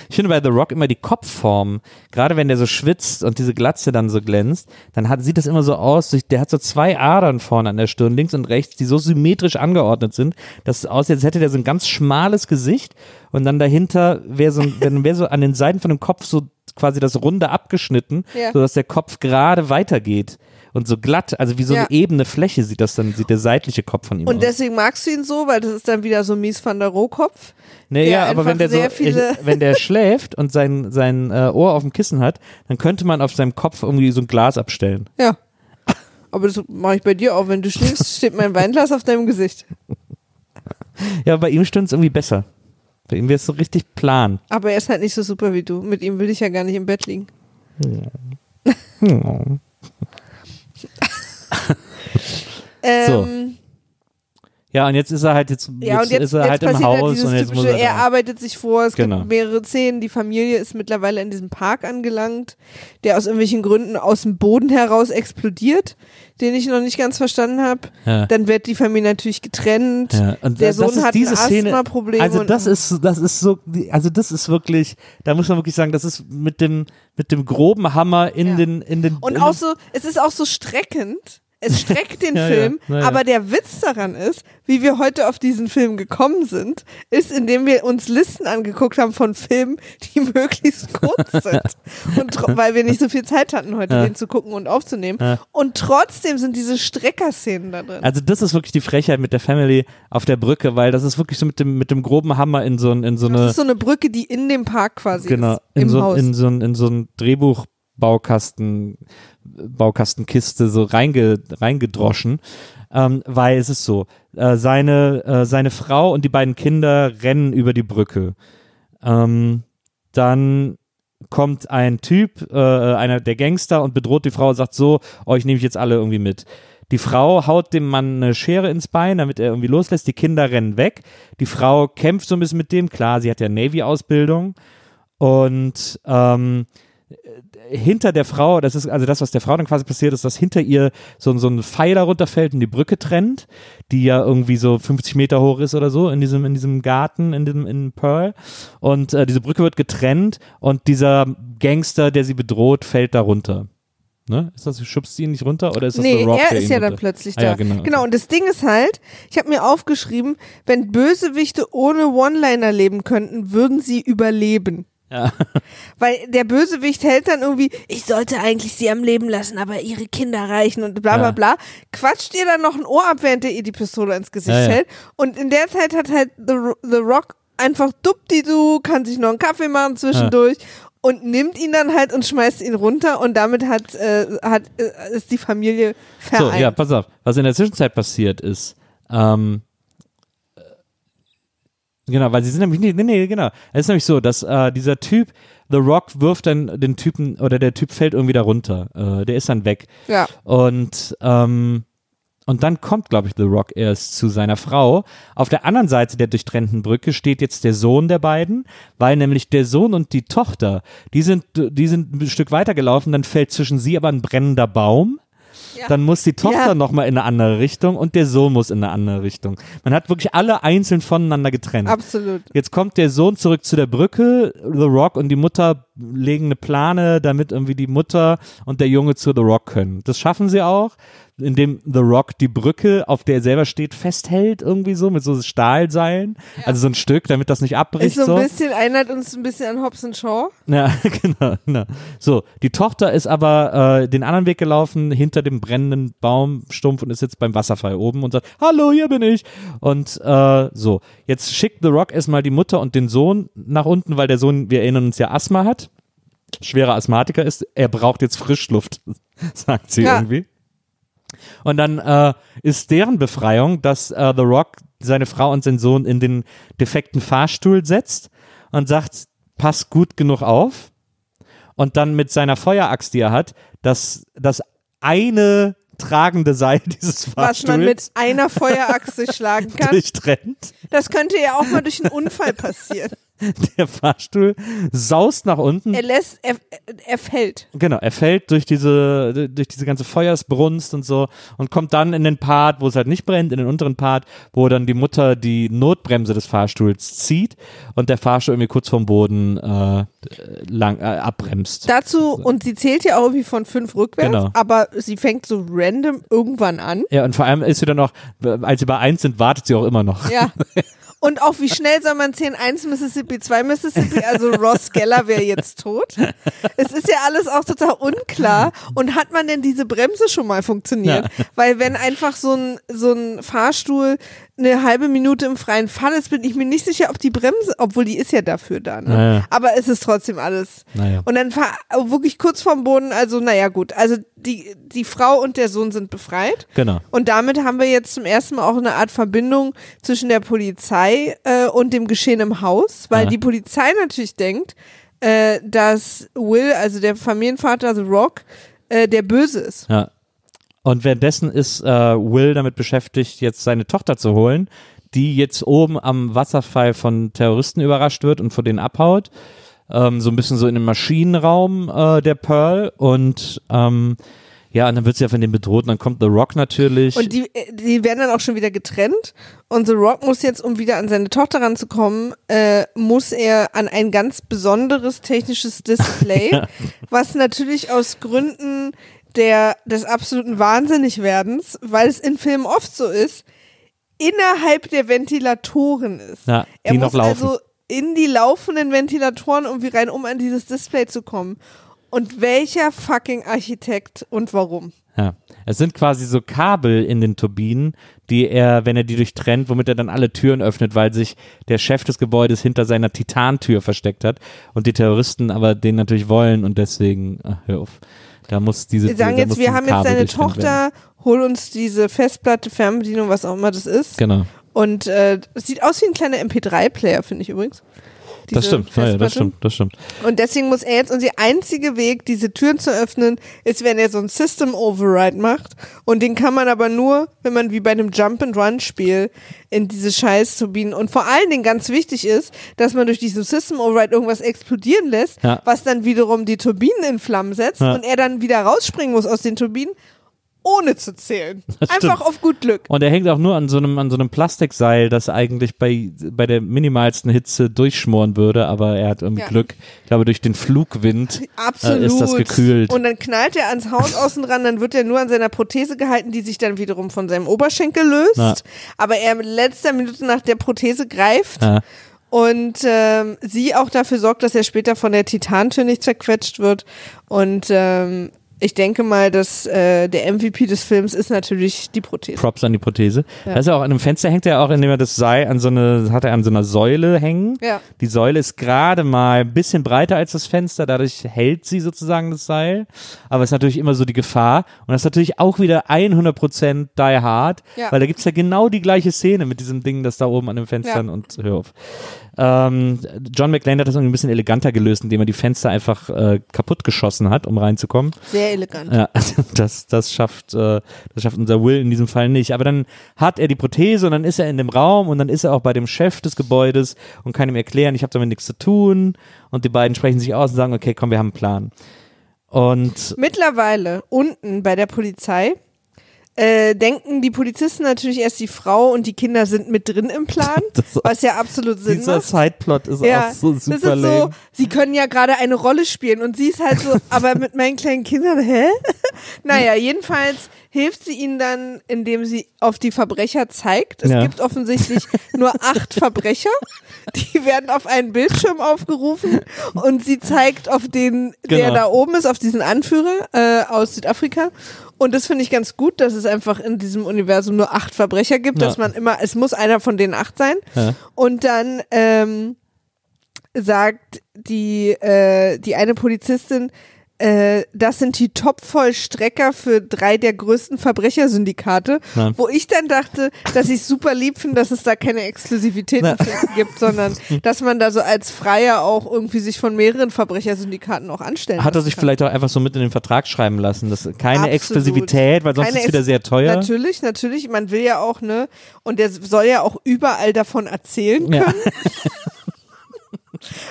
Ich finde bei The Rock immer die Kopfform, gerade wenn der so schwitzt und diese Glatze dann so glänzt, dann hat, sieht das immer so aus, der hat so zwei Adern vorne an der Stirn, links und rechts, die so symmetrisch angeordnet sind, dass es aussieht, als hätte der so ein ganz schmales Gesicht und dann dahinter wäre so, ein- wäre so an den Seiten von dem Kopf so quasi das Runde abgeschnitten, Ja. sodass der Kopf gerade weitergeht. Und so glatt, also wie so Ja. eine ebene Fläche sieht das dann, sieht der seitliche Kopf von ihm Und aus. deswegen magst du ihn so, weil das ist dann wieder so mies van der Rohkopf. Nee, der ja, aber wenn der so, viele- wenn der schläft und sein, sein äh, Ohr auf dem Kissen hat, dann könnte man auf seinem Kopf irgendwie so ein Glas abstellen. Ja. Aber das mache ich bei dir auch. Wenn du schläfst, steht mein Weinglas auf deinem Gesicht. Ja, bei ihm stimmt es irgendwie besser. Bei ihm wäre es so richtig plan. Aber er ist halt nicht so super wie du. Mit ihm will ich ja gar nicht im Bett liegen. Hm. Ähm, Ja, und jetzt ist er halt jetzt, Ja, und jetzt, ist er jetzt halt im halt Haus dieses und jetzt muss typische, er. er da- arbeitet sich vor, es Genau. gibt mehrere Szenen, die Familie ist mittlerweile in diesem Park angelangt, der aus irgendwelchen Gründen aus dem Boden heraus explodiert, den ich noch nicht ganz verstanden habe. Ja. Dann wird die Familie natürlich getrennt. Ja, und Der das Sohn ist hat diese ein Asthma-Problem Also das ist, das ist so, also das ist wirklich, da muss man wirklich sagen, das ist mit dem, mit dem groben Hammer in Ja. den, in den. Und auch so, es ist auch so streckend. Es streckt den Ja, ja. Film, Na ja. aber der Witz daran ist, wie wir heute auf diesen Film gekommen sind, ist, indem wir uns Listen angeguckt haben von Filmen, die möglichst kurz sind. Und weil wir nicht so viel Zeit hatten, heute Ja. den zu gucken und aufzunehmen. Ja. Und trotzdem sind diese Streckerszenen da drin. Also das ist wirklich die Frechheit mit der Family auf der Brücke, weil das ist wirklich so mit dem, mit dem groben Hammer in so, in so das eine, ist so eine Brücke, die in dem Park quasi genau, ist, in im so, Haus. in so, ein- in so ein Drehbuchbaukasten, Baukastenkiste so reinge, reingedroschen, ähm, weil es ist so, äh, seine, äh, seine Frau und die beiden Kinder rennen über die Brücke. Ähm, dann kommt ein Typ, äh, einer der Gangster und bedroht die Frau und sagt so, euch nehme ich jetzt alle irgendwie mit. Die Frau haut dem Mann eine Schere ins Bein, damit er irgendwie loslässt. Die Kinder rennen weg. Die Frau kämpft so ein bisschen mit dem. Klar, sie hat ja Navy-Ausbildung. Und ähm, hinter der Frau, das ist also das, was der Frau dann quasi passiert ist, dass hinter ihr so, so ein Pfeiler runterfällt und die Brücke trennt, die ja irgendwie so 50 Meter hoch ist oder so in diesem, in diesem Garten, in dem, in Pearl. Und äh, diese Brücke wird getrennt und dieser Gangster, der sie bedroht, fällt da runter. Ne? Ist das, schubst sie ihn nicht runter oder ist das Nee, The Rock, er ist ja dann plötzlich Ah, da. ja, genau, okay. und das Ding ist halt, ich habe mir aufgeschrieben, wenn Bösewichte ohne One-Liner leben könnten, würden sie überleben. Weil der Bösewicht hält dann irgendwie, ich sollte eigentlich sie am Leben lassen, aber ihre Kinder reichen und bla bla Ja. bla. Quatscht ihr dann noch ein Ohr ab, während er ihr die Pistole ins Gesicht Ja, ja. hält. Und in der Zeit hat halt The, The Rock einfach dupdi-du, kann sich noch einen Kaffee machen zwischendurch. Und nimmt ihn dann halt und schmeißt ihn runter und damit hat, äh, hat äh, ist die Familie So, vereint. ja, pass auf. Was in der Zwischenzeit passiert ist, ähm, äh, genau, weil sie sind nämlich, nee, nee, nee, genau. Es ist nämlich so, dass äh, dieser Typ, The Rock wirft dann den Typen, oder der Typ fällt irgendwie da runter. Äh, der ist dann weg. ja. Und, ähm, und dann kommt, glaube ich, The Rock erst zu seiner Frau. Auf der anderen Seite der durchtrennten Brücke steht jetzt der Sohn der beiden, weil nämlich der Sohn und die Tochter, die sind, die sind ein Stück weiter gelaufen, dann fällt zwischen sie aber ein brennender Baum. Ja. Dann muss die Tochter Ja. nochmal in eine andere Richtung und der Sohn muss in eine andere Richtung. Man hat wirklich alle einzeln voneinander getrennt. Absolut. Jetzt kommt der Sohn zurück zu der Brücke, The Rock und die Mutter legen eine Plane, damit irgendwie die Mutter und der Junge zu The Rock können. Das schaffen sie auch, indem The Rock die Brücke, auf der er selber steht, festhält, irgendwie so, mit so Stahlseilen. Also so ein Stück, damit das nicht Ist abbricht. so so. ein bisschen, erinnert uns ein bisschen an Hobbs and Shaw. Ja, genau, genau. So, die Tochter ist aber äh, den anderen Weg gelaufen, hinter dem brennenden Baumstumpf und ist jetzt beim Wasserfall oben und sagt, hallo, hier bin ich. Und äh, so, jetzt schickt The Rock erstmal die Mutter und den Sohn nach unten, weil der Sohn, wir erinnern uns ja, Asthma hat, schwerer Asthmatiker ist, er braucht jetzt Frischluft, sagt sie Ja. irgendwie. Und dann äh, ist deren Befreiung, dass äh, The Rock seine Frau und seinen Sohn in den defekten Fahrstuhl setzt und sagt, pass gut genug auf. Und dann mit seiner Feueraxt, die er hat, das, das eine tragende Seil dieses was man mit Fahrstuhls einer Feuerachse schlagen kann. durchtrennt. Das könnte ja auch mal durch einen Unfall passieren. Der Fahrstuhl saust nach unten. Er lässt, er, er fällt. Genau, er fällt durch diese, durch diese ganze Feuersbrunst und so und kommt dann in den Part, wo es halt nicht brennt, in den unteren Part, wo dann die Mutter die Notbremse des Fahrstuhls zieht und der Fahrstuhl irgendwie kurz vom Boden äh, lang, äh, abbremst. Dazu, und sie zählt ja auch irgendwie von fünf rückwärts, Genau. aber sie fängt so random irgendwann an. Ja, und vor allem ist sie dann noch, als sie bei eins sind, wartet sie auch immer noch. Ja. Und auch wie schnell soll man zählen? Eins Mississippi, zwei Mississippi, also Ross Geller wäre jetzt tot. Es ist ja alles auch total unklar. Und hat man denn diese Bremse schon mal funktioniert? Weil wenn einfach so ein, so ein Fahrstuhl eine halbe Minute im freien Fall ist, bin ich mir nicht sicher, ob die Bremse, obwohl die ist ja dafür da. Ne? Naja. Aber es ist trotzdem alles. Naja. Und dann fahr, wirklich kurz vorm Boden, also naja gut, also die, die Frau und der Sohn sind befreit. Genau. Und damit haben wir jetzt zum ersten Mal auch eine Art Verbindung zwischen der Polizei äh, und dem Geschehen im Haus, weil Ja. die Polizei natürlich denkt, äh, dass Will, also der Familienvater The Rock, äh, der Böse ist. Ja. Und währenddessen ist äh, Will damit beschäftigt, jetzt seine Tochter zu holen, die jetzt oben am Wasserfall von Terroristen überrascht wird und vor denen abhaut. Ähm, so ein bisschen so in dem Maschinenraum äh, der Pearl und ähm, ja, und dann wird sie ja von dem bedroht und dann kommt The Rock natürlich. Und die, die werden dann auch schon wieder getrennt. Und The Rock muss jetzt, um wieder an seine Tochter ranzukommen, äh, muss er an ein ganz besonderes technisches Display, was natürlich aus Gründen der, des absoluten Wahnsinnigwerdens, weil es in Filmen oft so ist, innerhalb der Ventilatoren ist. Ja, er die muss noch laufen. also in die laufenden Ventilatoren irgendwie rein, um an dieses Display zu kommen. Und welcher fucking Architekt und warum? Ja, es sind quasi so Kabel in den Turbinen, die er, wenn er die durchtrennt, womit er dann alle Türen öffnet, weil sich der Chef des Gebäudes hinter seiner Titantür versteckt hat und die Terroristen aber den natürlich wollen und deswegen, ach, hör auf, da muss diese Wir sagen jetzt, wir haben jetzt deine. Tochter, hol uns diese Festplatte, Fernbedienung, was auch immer das ist. Genau, Und äh, es sieht aus wie ein kleiner MP3-Player, finde ich übrigens. Das stimmt, ja, ja, das stimmt, das stimmt. Und deswegen muss er jetzt, und der einzige Weg, diese Türen zu öffnen, ist, wenn er so ein System Override macht. Und den kann man aber nur, wenn man wie bei einem Jump-and-Run-Spiel in diese scheiß Turbinen und vor allen Dingen ganz wichtig ist, dass man durch diesen System Override irgendwas explodieren lässt, Ja. was dann wiederum die Turbinen in Flammen setzt Ja. und er dann wieder rausspringen muss aus den Turbinen, ohne zu zählen. Das Einfach stimmt. auf gut Glück. Und er hängt auch nur an so einem, an so einem Plastikseil, das eigentlich bei, bei der minimalsten Hitze durchschmoren würde, aber er hat irgendwie Ja. Glück. Ich glaube, durch den Flugwind äh, ist das gekühlt. Und dann knallt er ans Haus außen dran, dann wird er nur an seiner Prothese gehalten, die sich dann wiederum von seinem Oberschenkel löst. Ja. Aber er in letzter Minute nach der Prothese greift Ja. Und ähm, sie auch dafür sorgt, dass er später von der Titantür nicht zerquetscht wird. Und ähm, ich denke mal, dass äh, der MVP des Films ist natürlich die Prothese. Props an die Prothese. Ja. Da ist auch an einem Fenster hängt er auch, indem er das Seil an so eine, hat er an so einer Säule hängen. Ja. Die Säule ist gerade mal ein bisschen breiter als das Fenster, dadurch hält sie sozusagen das Seil. Aber es ist natürlich immer so die Gefahr. Und das ist natürlich auch wieder 100% Die Hard, Ja. weil da gibt's ja genau die gleiche Szene mit diesem Ding, das da oben an den Fenstern Ja. und hör auf. Ähm, John McClane hat das irgendwie ein bisschen eleganter gelöst, indem er die Fenster einfach äh, kaputt geschossen hat, um reinzukommen. Sehr elegant. Ja, das, das schafft, äh, das schafft unser Will in diesem Fall nicht. Aber dann hat er die Prothese und dann ist er in dem Raum und dann ist er auch bei dem Chef des Gebäudes und kann ihm erklären, ich habe damit nichts zu tun. Und die beiden sprechen sich aus und sagen, okay, komm, wir haben einen Plan. Und Mittlerweile unten bei der Polizei äh, denken die Polizisten natürlich erst, die Frau und die Kinder sind mit drin im Plan, Das- was ja absolut Sinn dieser macht. Sideplot ist Ja, auch so das super ist so, lame. sie können ja gerade eine Rolle spielen und sie ist halt so, aber mit meinen kleinen Kindern, hä? naja, jedenfalls hilft sie ihnen dann, indem sie auf die Verbrecher zeigt. Es Ja. gibt offensichtlich nur acht Verbrecher. Die werden auf einen Bildschirm aufgerufen und sie zeigt auf den, der Genau. da oben ist, auf diesen Anführer äh, aus Südafrika. Und das finde ich ganz gut, dass es einfach in diesem Universum nur acht Verbrecher gibt, Ja. dass man immer, es muss einer von denen acht sein. Ja. Und dann ähm, sagt die, äh, die eine Polizistin, das sind die Top-Vollstrecker für drei der größten Verbrechersyndikate, Ja. wo ich dann dachte, dass ich super lieb finde, dass es da keine Exklusivitäten gibt, sondern dass man da so als Freier auch irgendwie sich von mehreren Verbrechersyndikaten auch anstellen Hat er sich kann. vielleicht auch einfach so mit in den Vertrag schreiben lassen, dass keine Absolut. Exklusivität, weil sonst Keine ist es wieder sehr teuer. Natürlich, natürlich. Man will ja auch, ne? Und der soll ja auch überall davon erzählen Ja.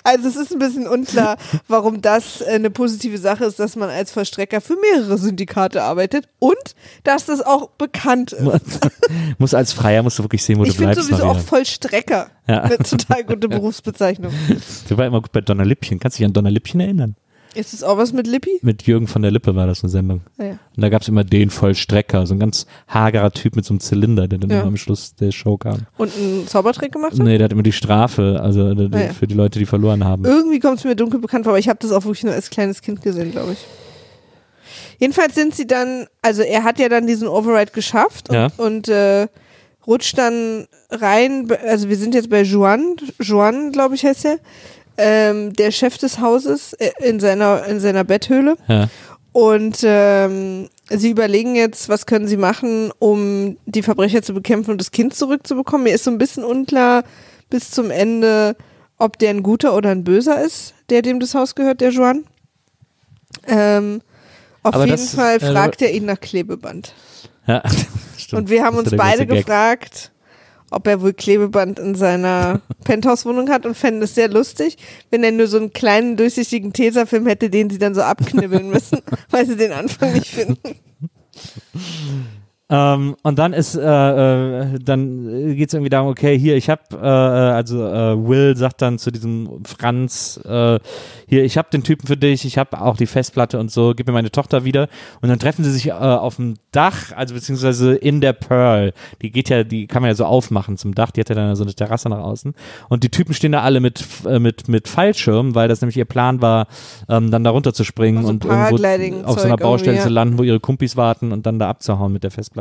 Also es ist ein bisschen unklar, warum das äh, eine positive Sache ist, dass man als Vollstrecker für mehrere Syndikate arbeitet und dass das auch bekannt ist. muss als Freier musst du wirklich sehen, wo Ich du bleibst. sowieso auch Maria. Vollstrecker Ja. eine total gute Berufsbezeichnung. Du war immer gut bei Donner Lippchen. Kannst du dich an Donner Lippchen erinnern? Ist es auch was mit Lippi? Mit Jürgen von der Lippe war das eine Sendung. Ja, ja. Und da gab es immer den Vollstrecker, so ein ganz hagerer Typ mit so einem Zylinder, der dann Ja. immer am Schluss der Show kam. Und einen Zaubertrick gemacht hat? Nee, der hat immer die Strafe, also äh, die, Ah, für die Leute, die verloren haben. Irgendwie kommt es mir dunkel bekannt vor, aber ich habe das auch wirklich nur als kleines Kind gesehen, glaube ich. Jedenfalls sind sie dann, also er hat ja dann diesen Override geschafft und, und äh, rutscht dann rein, also wir sind jetzt bei Juan, Juan, glaube ich, heißt er, ähm, der Chef des Hauses äh, in seiner, in seiner Betthöhle. Ja. Und ähm, sie überlegen jetzt, was können sie machen, um die Verbrecher zu bekämpfen und das Kind zurückzubekommen. Mir ist so ein bisschen unklar bis zum Ende, ob der ein guter oder ein böser ist, der dem das Haus gehört, der Juan. Ähm, auf Aber jeden Fall äh, fragt er ihn nach Klebeband. ja. Stimmt. Und wir haben uns ist beide gefragt, ob er wohl Klebeband in seiner Penthouse-Wohnung hat und fänden es sehr lustig, wenn er nur so einen kleinen durchsichtigen Tesafilm hätte, den sie dann so abknibbeln müssen, weil sie den Anfang nicht finden. Ähm, und dann ist, äh, äh, dann geht es irgendwie darum, okay, hier, ich habe, äh, äh, also äh, Will sagt dann zu diesem Franz, äh, hier, ich habe den Typen für dich, ich habe auch die Festplatte und so, gib mir meine Tochter wieder. Und dann treffen sie sich äh, auf dem Dach, also beziehungsweise in der Pearl. Die geht ja, die kann man ja so aufmachen zum Dach, die hat ja dann so eine Terrasse nach außen. Und die Typen stehen da alle mit, äh, mit, mit Fallschirmen, weil das nämlich ihr Plan war, ähm, dann da runter zu springen Also und irgendwo auf so einer Baustelle zu landen, wo ihre Kumpis warten und dann da abzuhauen mit der Festplatte.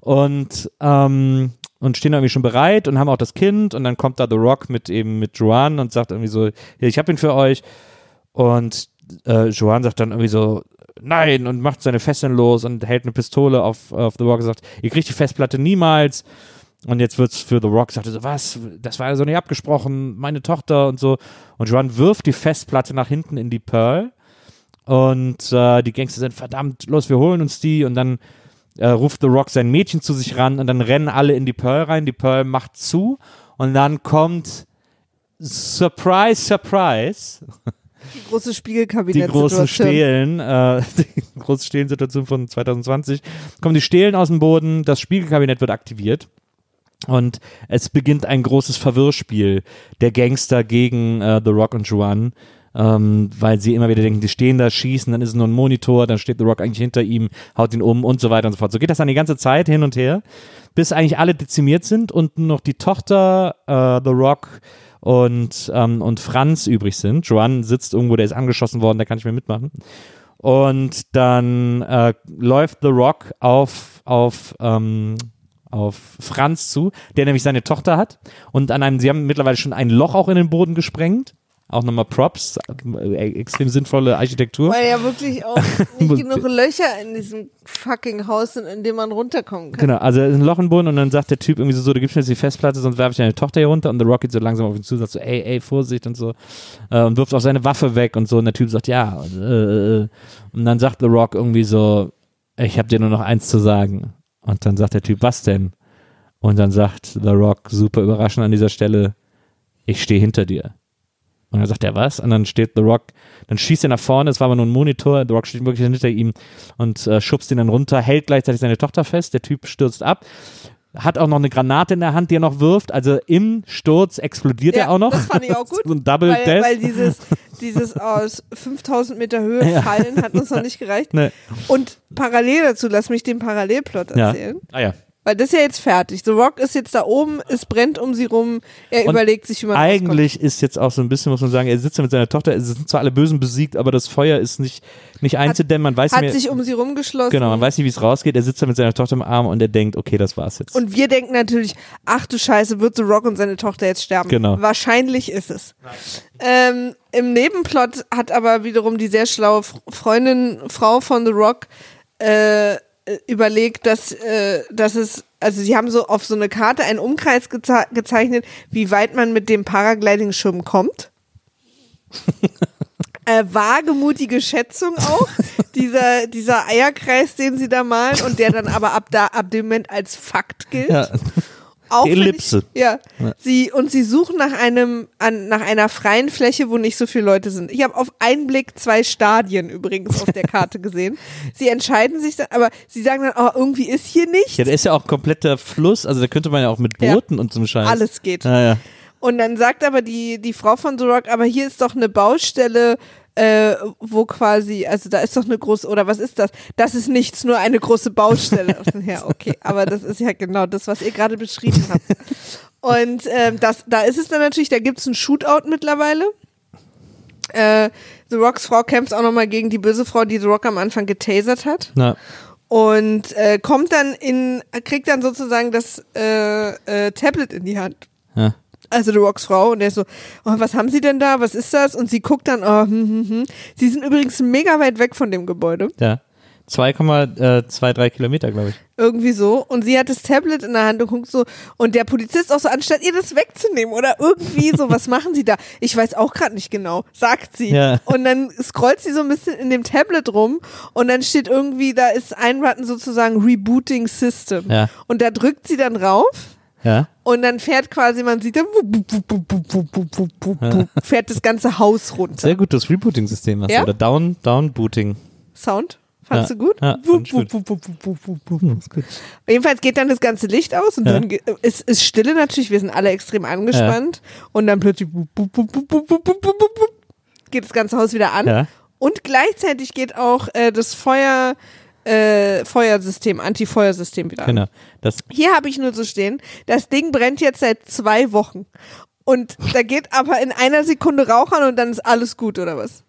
Und, ähm, und stehen irgendwie schon bereit und haben auch das Kind und dann kommt da The Rock mit eben mit Joan und sagt irgendwie so, ich habe ihn für euch. Und äh, Joan sagt dann irgendwie so, nein, und macht seine Fesseln los und hält eine Pistole auf, auf The Rock und sagt, ihr kriegt die Festplatte niemals. Und jetzt wird's für The Rock, sagt er so, was, das war ja so nicht abgesprochen, meine Tochter und so. Und Joan wirft die Festplatte nach hinten in die Pearl. Und äh, die Gangster sind verdammt, los, wir holen uns die. Und dann äh, ruft The Rock sein Mädchen zu sich ran und dann rennen alle in die Pearl rein. Die Pearl macht zu und dann kommt Surprise, Surprise, Die große die Spiegelkabinettsituation. großen Stelen, äh, die große Stehlensituation von 2020. Kommen die Stelen aus dem Boden, das Spiegelkabinett wird aktiviert. Und es beginnt ein großes Verwirrspiel der Gangster gegen äh, The Rock und Juan. Ähm, weil sie immer wieder denken, die stehen da, schießen, dann ist es nur ein Monitor, dann steht The Rock eigentlich hinter ihm, haut ihn um und so weiter und so fort. So geht das dann die ganze Zeit hin und her, bis eigentlich alle dezimiert sind und nur noch die Tochter, äh, The Rock und, ähm, und Franz übrig sind. Joan sitzt irgendwo, der ist angeschossen worden, der kann nicht mehr mitmachen. Und dann äh, läuft The Rock auf, auf, ähm, auf Franz zu, der nämlich seine Tochter hat. Und an einem, sie haben mittlerweile schon ein Loch auch in den Boden gesprengt. Auch nochmal Props, äh, extrem sinnvolle Architektur. Weil ja wirklich auch nicht genug Löcher in diesem fucking Haus sind, in dem man runterkommen kann. Genau, also ein Loch im Boden und dann sagt der Typ irgendwie so, so du gibst mir jetzt die Festplatte, sonst werfe ich deine Tochter hier runter und The Rocket so langsam auf ihn zu, sagt so, ey, ey, Vorsicht und so äh, und wirft auch seine Waffe weg und so und der Typ sagt, ja, äh, äh. und dann sagt The Rock irgendwie so, ich habe dir nur noch eins zu sagen und dann sagt der Typ, was denn? Und dann sagt The Rock, super überraschend an dieser Stelle, ich stehe hinter dir. Und dann sagt er, was? Und dann steht The Rock, dann schießt er nach vorne, es war aber nur ein Monitor, The Rock steht wirklich hinter ihm und äh, schubst ihn dann runter, hält gleichzeitig seine Tochter fest, der Typ stürzt ab, hat auch noch eine Granate in der Hand, die er noch wirft, also im Sturz explodiert Ja, er auch noch. das fand ich auch gut, so ein Double Weil, Death. weil dieses, dieses aus 5000 Meter Höhe Ja. fallen hat uns noch nicht gereicht. Nee. Und parallel dazu, lass mich den Parallelplot ja. erzählen. Ah ja. Weil das ist ja jetzt fertig. The Rock ist jetzt da oben, es brennt um sie rum, er Und überlegt sich, wie man Eigentlich ist jetzt auch so ein bisschen, muss man sagen, er sitzt ja mit seiner Tochter, es sind zwar alle Bösen besiegt, aber das Feuer ist nicht, nicht einzudämmen, man weiß rauskommt. nicht Hat sich um sie rumgeschlossen. genau, man weiß nicht, wie es rausgeht, er sitzt da mit seiner Tochter im Arm und er denkt, okay, das war's jetzt. Und wir denken natürlich, ach du Scheiße, wird The Rock und seine Tochter jetzt sterben. Genau. Wahrscheinlich ist es. Ähm, Im Nebenplot hat aber wiederum die sehr schlaue Freundin, Frau von The Rock, äh, überlegt, dass, äh, dass es, also sie haben so auf so eine Karte einen Umkreis geze gezeichnet, wie weit man mit dem Paragliding-Schirm kommt. äh, wagemutige Schätzung auch, dieser, dieser Eierkreis, den sie da malen und der dann aber ab da, ab dem Moment als Fakt gilt. ja. Auch Die Ellipse. Ich, ja. Ja. Sie, und sie suchen nach einem, an, nach einer freien Fläche, wo nicht so viele Leute sind. Ich habe auf einen Blick zwei Stadien übrigens auf der Karte gesehen. Sie entscheiden sich dann, aber sie sagen dann, oh, irgendwie ist hier nicht. Ja, da ist ja auch kompletter Fluss, also da könnte man ja auch mit Ja. Booten und zum Scheiß. Alles geht. Ja, ja. Und dann sagt aber die, die Frau von The Rock, aber hier ist doch eine Baustelle, äh, wo quasi, also da ist doch eine große, oder was ist das? Das ist nichts, nur eine große Baustelle. ja, okay, aber das ist ja genau das, was ihr gerade beschrieben habt. Und ähm, das, da ist es dann natürlich, da gibt es einen Shootout mittlerweile. Äh, The Rocks Frau kämpft auch nochmal gegen die böse Frau, die The Rock am Anfang getasert hat Na, und äh, kommt dann in, kriegt dann sozusagen das äh, äh, Tablet in die Hand ja. Also The Rocks Frau und der ist so, oh, was haben Sie denn da? Was ist das? Und sie guckt dann, oh, hm, hm, hm. Sie sind übrigens mega weit weg von dem Gebäude. ja. 2,23 Kilometer, glaube ich. Irgendwie so. Und sie hat das Tablet in der Hand und guckt so. Und der Polizist auch so, anstatt ihr das wegzunehmen oder irgendwie so, was machen Sie da? Ich weiß auch gerade nicht genau, sagt sie. Ja. Und dann scrollt sie so ein bisschen in dem Tablet rum und dann steht irgendwie, da ist ein Button sozusagen Rebooting System. Ja. Und da drückt sie dann rauf. Ja. Und dann fährt quasi, man sieht dann, fährt das ganze Haus runter. Sehr gut, das Rebooting-System hast ja? oder Down, Downbooting. Sound? Fandst ja. du gut? Ja, wup, wup, wup, gut? Jedenfalls geht dann das ganze Licht aus und ja. dann ist, ist Stille natürlich, wir sind alle extrem angespannt und dann plötzlich geht das ganze Haus wieder an und gleichzeitig geht auch äh, das Feuer äh, Feuersystem, Anti-Feuersystem wieder. Genau. Das, Hier habe ich nur zu stehen, das Ding brennt jetzt seit zwei Wochen. Und da geht aber in einer Sekunde Rauch an und dann ist alles gut, oder was?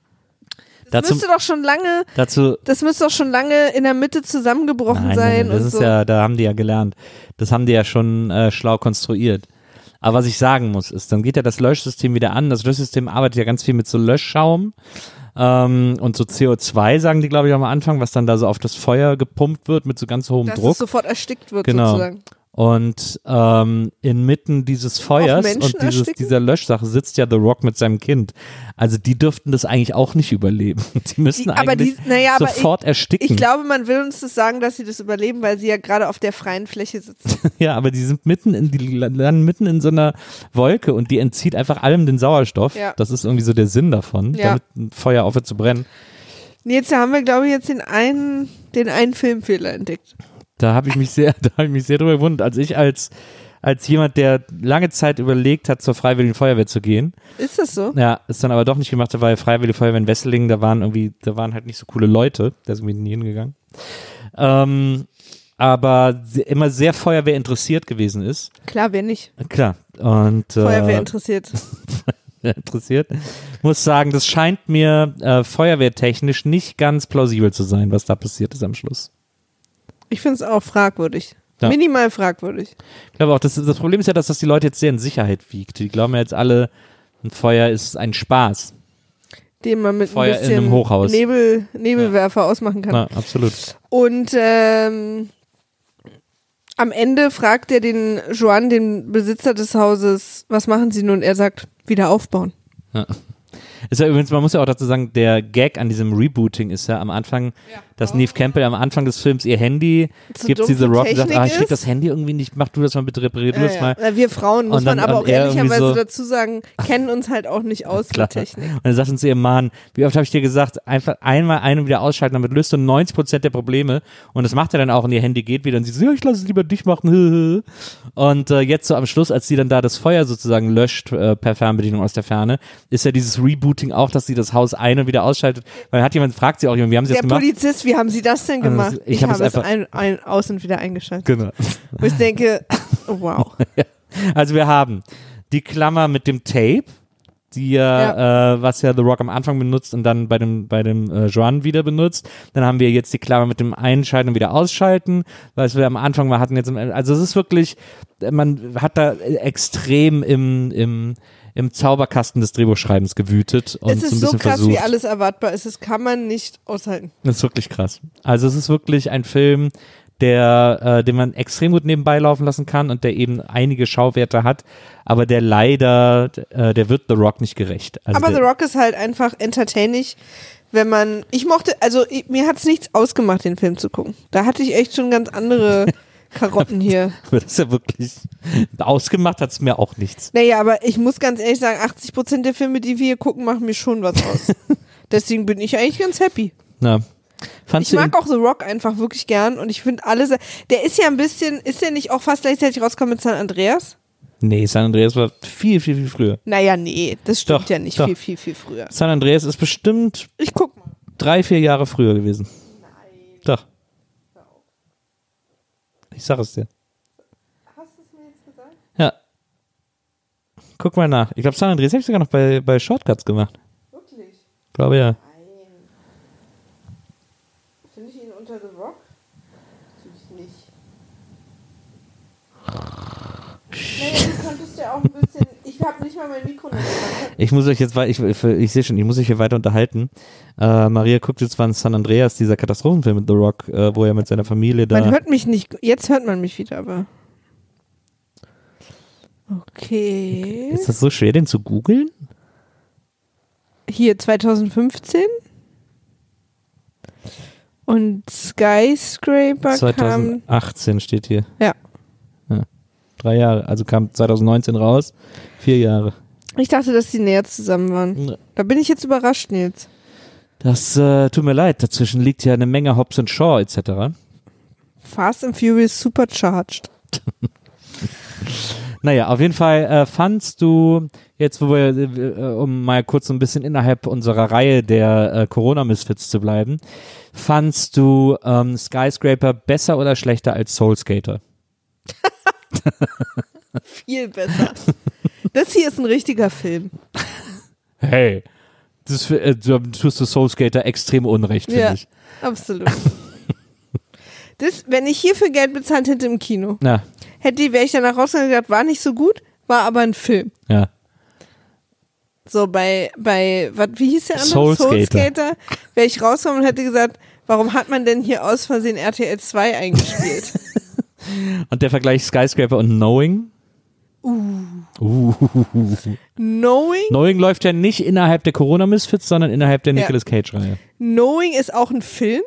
Das dazu, müsste doch schon lange, dazu das müsste doch schon lange in der Mitte zusammengebrochen Nein, sein nein, das ist so. ja, da haben die ja gelernt. Das haben die ja schon äh, schlau konstruiert. Aber was ich sagen muss, ist, dann geht ja das Löschsystem wieder an. Das Löschsystem arbeitet ja ganz viel mit so Löschschaum ähm, und so CO2, sagen die, glaube ich, am Anfang, was dann da so auf das Feuer gepumpt wird mit so ganz hohem dass Druck. es sofort erstickt wird, Genau. sozusagen. Und ähm, inmitten dieses Feuers und dieses, dieser Löschsache sitzt ja The Rock mit seinem Kind. Also die dürften das eigentlich auch nicht überleben. Die müssen Die- aber eigentlich die- naja, sofort ersticken. Ich glaube, man will uns das sagen, dass sie das überleben, weil sie ja gerade auf der freien Fläche sitzen. Ja, aber die sind mitten in, die landen mitten in so einer Wolke und die entzieht einfach allem den Sauerstoff. Ja. Das ist irgendwie so der Sinn davon, Ja. damit ein Feuer aufhört zu brennen. Jetzt haben wir, glaube ich, jetzt den einen, den einen Filmfehler entdeckt. Da habe ich mich sehr, da habe ich mich sehr drüber gewundert, als ich als als jemand, der lange Zeit überlegt hat, zur Freiwilligen Feuerwehr zu gehen. Ist das so? Ja, ist dann aber doch nicht gemacht, weil Freiwillige Feuerwehr in Wesseling, da waren irgendwie, da waren halt nicht so coole Leute. Da ist irgendwie nie hingegangen. Ähm, aber immer sehr Feuerwehr interessiert gewesen ist. Klar, wer nicht? Klar. Und äh, Feuerwehr interessiert. interessiert. Muss sagen, das scheint mir äh, feuerwehrtechnisch nicht ganz plausibel zu sein, was da passiert ist am Schluss. Ich finde es auch fragwürdig. Ja. Minimal fragwürdig. Ich glaube auch, das, das Problem ist ja, dass das die Leute jetzt sehr in Sicherheit wiegt. Die glauben ja jetzt alle, ein Feuer ist ein Spaß. Den man mit Feuer ein in bisschen einem Hochhaus. Nebel, Nebelwerfer ausmachen kann. Ja, absolut. Und ähm, am Ende fragt er den Joan, den Besitzer des Hauses, was machen Sie nun? Er sagt, wieder aufbauen. Ist ja übrigens, man muss ja auch dazu sagen, der Gag an diesem Rebooting ist ja am Anfang, dass Neve Campbell am Anfang des Films ihr Handy So gibt dumm sie The die Rock und sagt, Technik ah, ich krieg das Handy irgendwie nicht, mach du das mal bitte, reparier du das Ja, mal. ja. Wir Frauen, muss dann- man aber auch er ehrlicherweise so- dazu sagen, kennen uns halt auch nicht aus mit Technik. Und dann sagt uns ihr Mann, wie oft habe ich dir gesagt, einfach einmal ein und wieder ausschalten, damit löst du 90 Prozent der Probleme. Und das macht er dann auch und ihr Handy geht wieder und sie so, ja, ich lasse es lieber dich machen. Und äh, jetzt so am Schluss, als sie dann da das Feuer sozusagen löscht äh, per Fernbedienung aus der Ferne, ist ja dieses Rebooting auch, dass sie das Haus ein und wieder ausschaltet. Weil hat jemand, fragt sie auch jemand, wie haben sie Der das gemacht? Polizist, wie haben Sie das denn Also, gemacht? ich ich habe habe es ein, ein, aus und wieder eingeschaltet. Genau. Wo ich denke, oh, wow. Also wir haben die Klammer mit dem Tape, die ja, Äh, was ja The Rock am Anfang benutzt und dann bei dem bei dem äh, Joan wieder benutzt. Dann haben wir jetzt die Klammer mit dem Einschalten und wieder Ausschalten, was wir am Anfang mal hatten jetzt. Im, also es ist wirklich, man hat da extrem im im im Zauberkasten des Drehbuchschreibens gewütet und es so ein ist bisschen so krass, versucht. wie alles erwartbar ist. Das kann man nicht aushalten. Das ist wirklich krass. Also es ist wirklich ein Film, der, äh, den man extrem gut nebenbei laufen lassen kann und der eben einige Schauwerte hat, aber der leider, äh, der wird The Rock nicht gerecht. Also Aber The Rock ist halt einfach entertaining, wenn man. Ich mochte, also ich, mir hat es nichts ausgemacht, den Film zu gucken. Da hatte ich echt schon ganz andere Karotten hier. Das ist ja wirklich ausgemacht hat es mir auch nichts. Naja, aber ich muss ganz ehrlich sagen, 80 Prozent der Filme, die wir hier gucken, machen mir schon was aus. Deswegen bin ich eigentlich ganz happy. Na, fandst Ich mag auch The Rock einfach wirklich gern und ich finde alle. se- Der ist ja ein bisschen, ist der nicht auch fast gleichzeitig rausgekommen mit San Andreas? Nee, San Andreas war viel, viel, viel früher. Naja, nee, das stimmt Doch, ja nicht doch. viel, viel, viel früher. San Andreas ist bestimmt Ich guck mal. drei, vier Jahre früher gewesen. Nein. Doch. Ich sag es dir. Hast du es mir jetzt gesagt? Ja. Guck mal nach. Ich glaube, San Andreas habe ich sogar noch bei, bei Shortcuts gemacht. Wirklich? Glaube ja. Nein. Finde ich ihn unter The Rock? Natürlich nicht. Naja, du konntest ja auch ein bisschen. Ich habe nicht mal mein Mikro. Ich muss euch jetzt, ich, ich, ich sehe schon, ich muss euch hier weiter unterhalten. Äh, Maria guckt jetzt wann San Andreas, dieser Katastrophenfilm mit The Rock, äh, wo er mit seiner Familie da. Man hört mich nicht. Jetzt hört man mich wieder, aber. Okay. ist das so schwer, den zu googeln? Hier 2015. Und Skyscraper kam. 2018 steht hier. Ja. Drei Jahre, also kam 2019 raus. Vier Jahre. Ich dachte, dass die näher zusammen waren. Da bin ich jetzt überrascht, Nils. Das äh, tut mir leid, dazwischen liegt ja eine Menge Hobbs and Shaw etc. Fast and Furious Supercharged. Naja, auf jeden Fall äh, fandst du, jetzt wo wir, äh, um mal kurz so ein bisschen innerhalb unserer Reihe der äh, Corona-Misfits zu bleiben, fandst du ähm, Skyscraper besser oder schlechter als Soul Skater? Viel besser. das hier ist ein richtiger Film. Hey, das, äh, du tust du Soul Skater extrem unrecht, finde Ja, ich. absolut. Das, wenn ich hierfür Geld bezahlt hätte im Kino, Na, hätte wäre ich danach rausgegangen und gesagt, war nicht so gut, war aber ein Film. ja. So bei, bei, was, wie hieß der andere? Soul Skater. Skater. Wäre ich rausgekommen und hätte gesagt, warum hat man denn hier aus Versehen RTL 2 eingespielt? Und der Vergleich Skyscraper und Knowing? Uh. Knowing? Knowing läuft ja nicht innerhalb der Corona-Misfits, sondern innerhalb der. Nicolas Cage-Reihe. Knowing ist auch ein Film.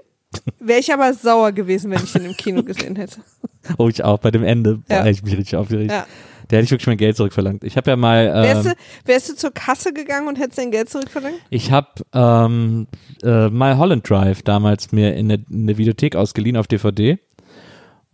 Wäre ich aber sauer gewesen, wenn ich den im Kino gesehen hätte. Oh, ich auch, bei dem Ende. Boah, Ja. ich mich richtig aufgeregt. Ja. Da hätte ich wirklich mein Geld zurückverlangt. Ich habe ja mal. Wärst, Ähm, du, wärst du zur Kasse gegangen und hättest dein Geld zurückverlangt? ich habe ähm, äh, My Holland Drive damals mir in der, in der Videothek ausgeliehen auf DVD.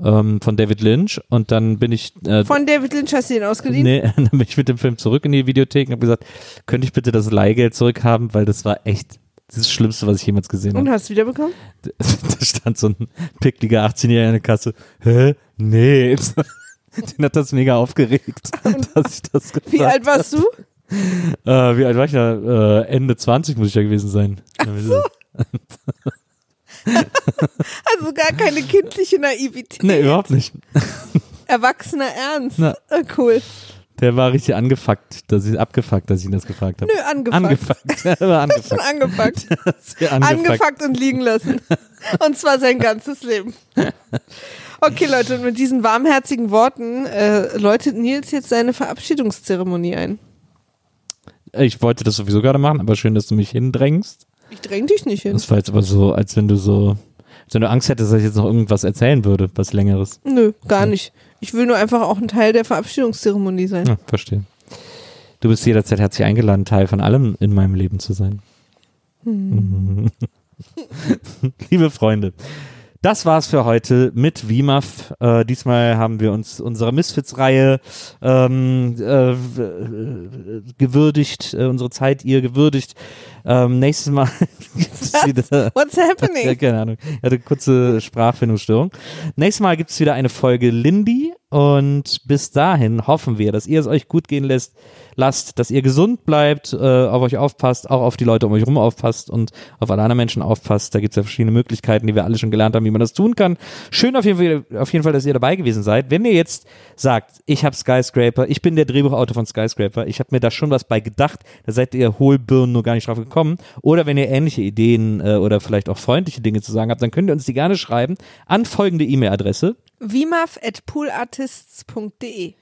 Ähm, von David Lynch und dann bin ich äh, Von David Lynch hast du den ausgeliehen? Nee, dann bin ich mit dem Film zurück in die Videothek und habe gesagt, könnte ich bitte das Leihgeld zurückhaben, weil das war echt das Schlimmste, was ich jemals gesehen Und habe. hast du wiederbekommen? Da stand so ein pickliger 18-Jähriger in der Kasse. Hä? Nee. Den hat das mega aufgeregt, dass ich das gefragt Wie alt warst du? Äh, wie alt war ich da? Äh, Ende 20 muss ich ja gewesen sein. Also gar keine kindliche Naivität. Nee, überhaupt nicht. Erwachsener Ernst. Na. Ah, cool. Der war richtig angefuckt, dass ich abgefuckt, dass ich ihn das gefragt habe. Nö, angefuckt. Angefuckt. Er war Schon angefuckt. angepackt. Sehr angefuckt. Angepackt und liegen lassen. Und zwar sein ganzes Leben. Okay, Leute, und mit diesen warmherzigen Worten äh, läutet Nils jetzt seine Verabschiedungszeremonie ein. Ich wollte das sowieso gerade machen, aber schön, dass du mich hindrängst. Ich dräng dich nicht hin. Das war jetzt aber so, als wenn du so, als wenn du Angst hättest, dass ich jetzt noch irgendwas erzählen würde, was längeres. Nö, gar nicht. Ich will nur einfach auch ein Teil der Verabschiedungszeremonie sein. Ja, verstehe. Du bist jederzeit herzlich eingeladen, Teil von allem in meinem Leben zu sein. Liebe Freunde, das war's für heute mit WIMAF. Äh, diesmal haben wir uns unserer Misfits-Reihe ähm, äh, w- gewürdigt, äh, unsere Zeit ihr gewürdigt. Ähm, nächstes Mal gibt's wieder. What's Ja, happening? keine Ahnung. Ich hatte kurze Sprachfindungsstörung. Nächstes Mal gibt es wieder eine Folge Lindy und bis dahin hoffen wir, dass ihr es euch gut gehen lässt, lasst, dass ihr gesund bleibt, äh, auf euch aufpasst, auch auf die Leute um euch rum aufpasst und auf alle anderen Menschen aufpasst. Da gibt es ja verschiedene Möglichkeiten, die wir alle schon gelernt haben, wie man das tun kann. Schön auf jeden Fall, auf jeden Fall dass ihr dabei gewesen seid. Wenn ihr jetzt sagt, ich habe Skyscraper, ich bin der Drehbuchautor von Skyscraper, ich habe mir da schon was bei gedacht, da seid ihr Hohlbirnen nur gar nicht drauf gekommen. Oder wenn ihr ähnliche Ideen äh, oder vielleicht auch freundliche Dinge zu sagen habt, dann könnt ihr uns die gerne schreiben an folgende E-Mail-Adresse. Vimaf at poolartists.de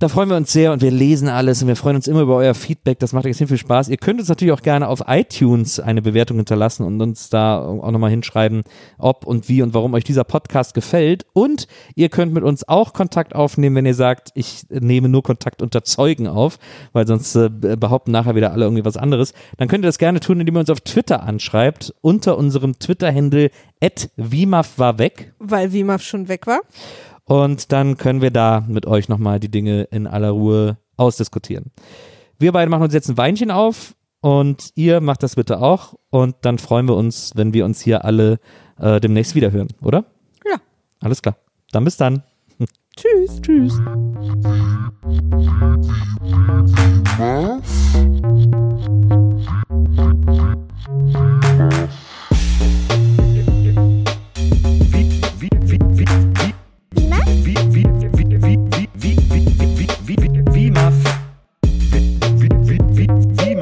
Da freuen wir uns sehr und wir lesen alles und wir freuen uns immer über euer Feedback. Das macht extrem viel Spaß. Ihr könnt uns natürlich auch gerne auf iTunes eine Bewertung hinterlassen und uns da auch nochmal hinschreiben, ob und wie und warum euch dieser Podcast gefällt. Und ihr könnt mit uns auch Kontakt aufnehmen, wenn ihr sagt, ich nehme nur Kontakt unter Zeugen auf, weil sonst äh, behaupten nachher wieder alle irgendwie was anderes. Dann könnt ihr das gerne tun, indem ihr uns auf Twitter anschreibt, unter unserem Twitter-Handle @wimaf war weg. Weil Vimaf schon weg war. Und dann können wir da mit euch nochmal die Dinge in aller Ruhe ausdiskutieren. Wir beide machen uns jetzt ein Weinchen auf und ihr macht das bitte auch. Und dann freuen wir uns, wenn wir uns hier alle äh, demnächst wiederhören, oder? Ja. Alles klar. Dann bis dann. Tschüss. Tschüss.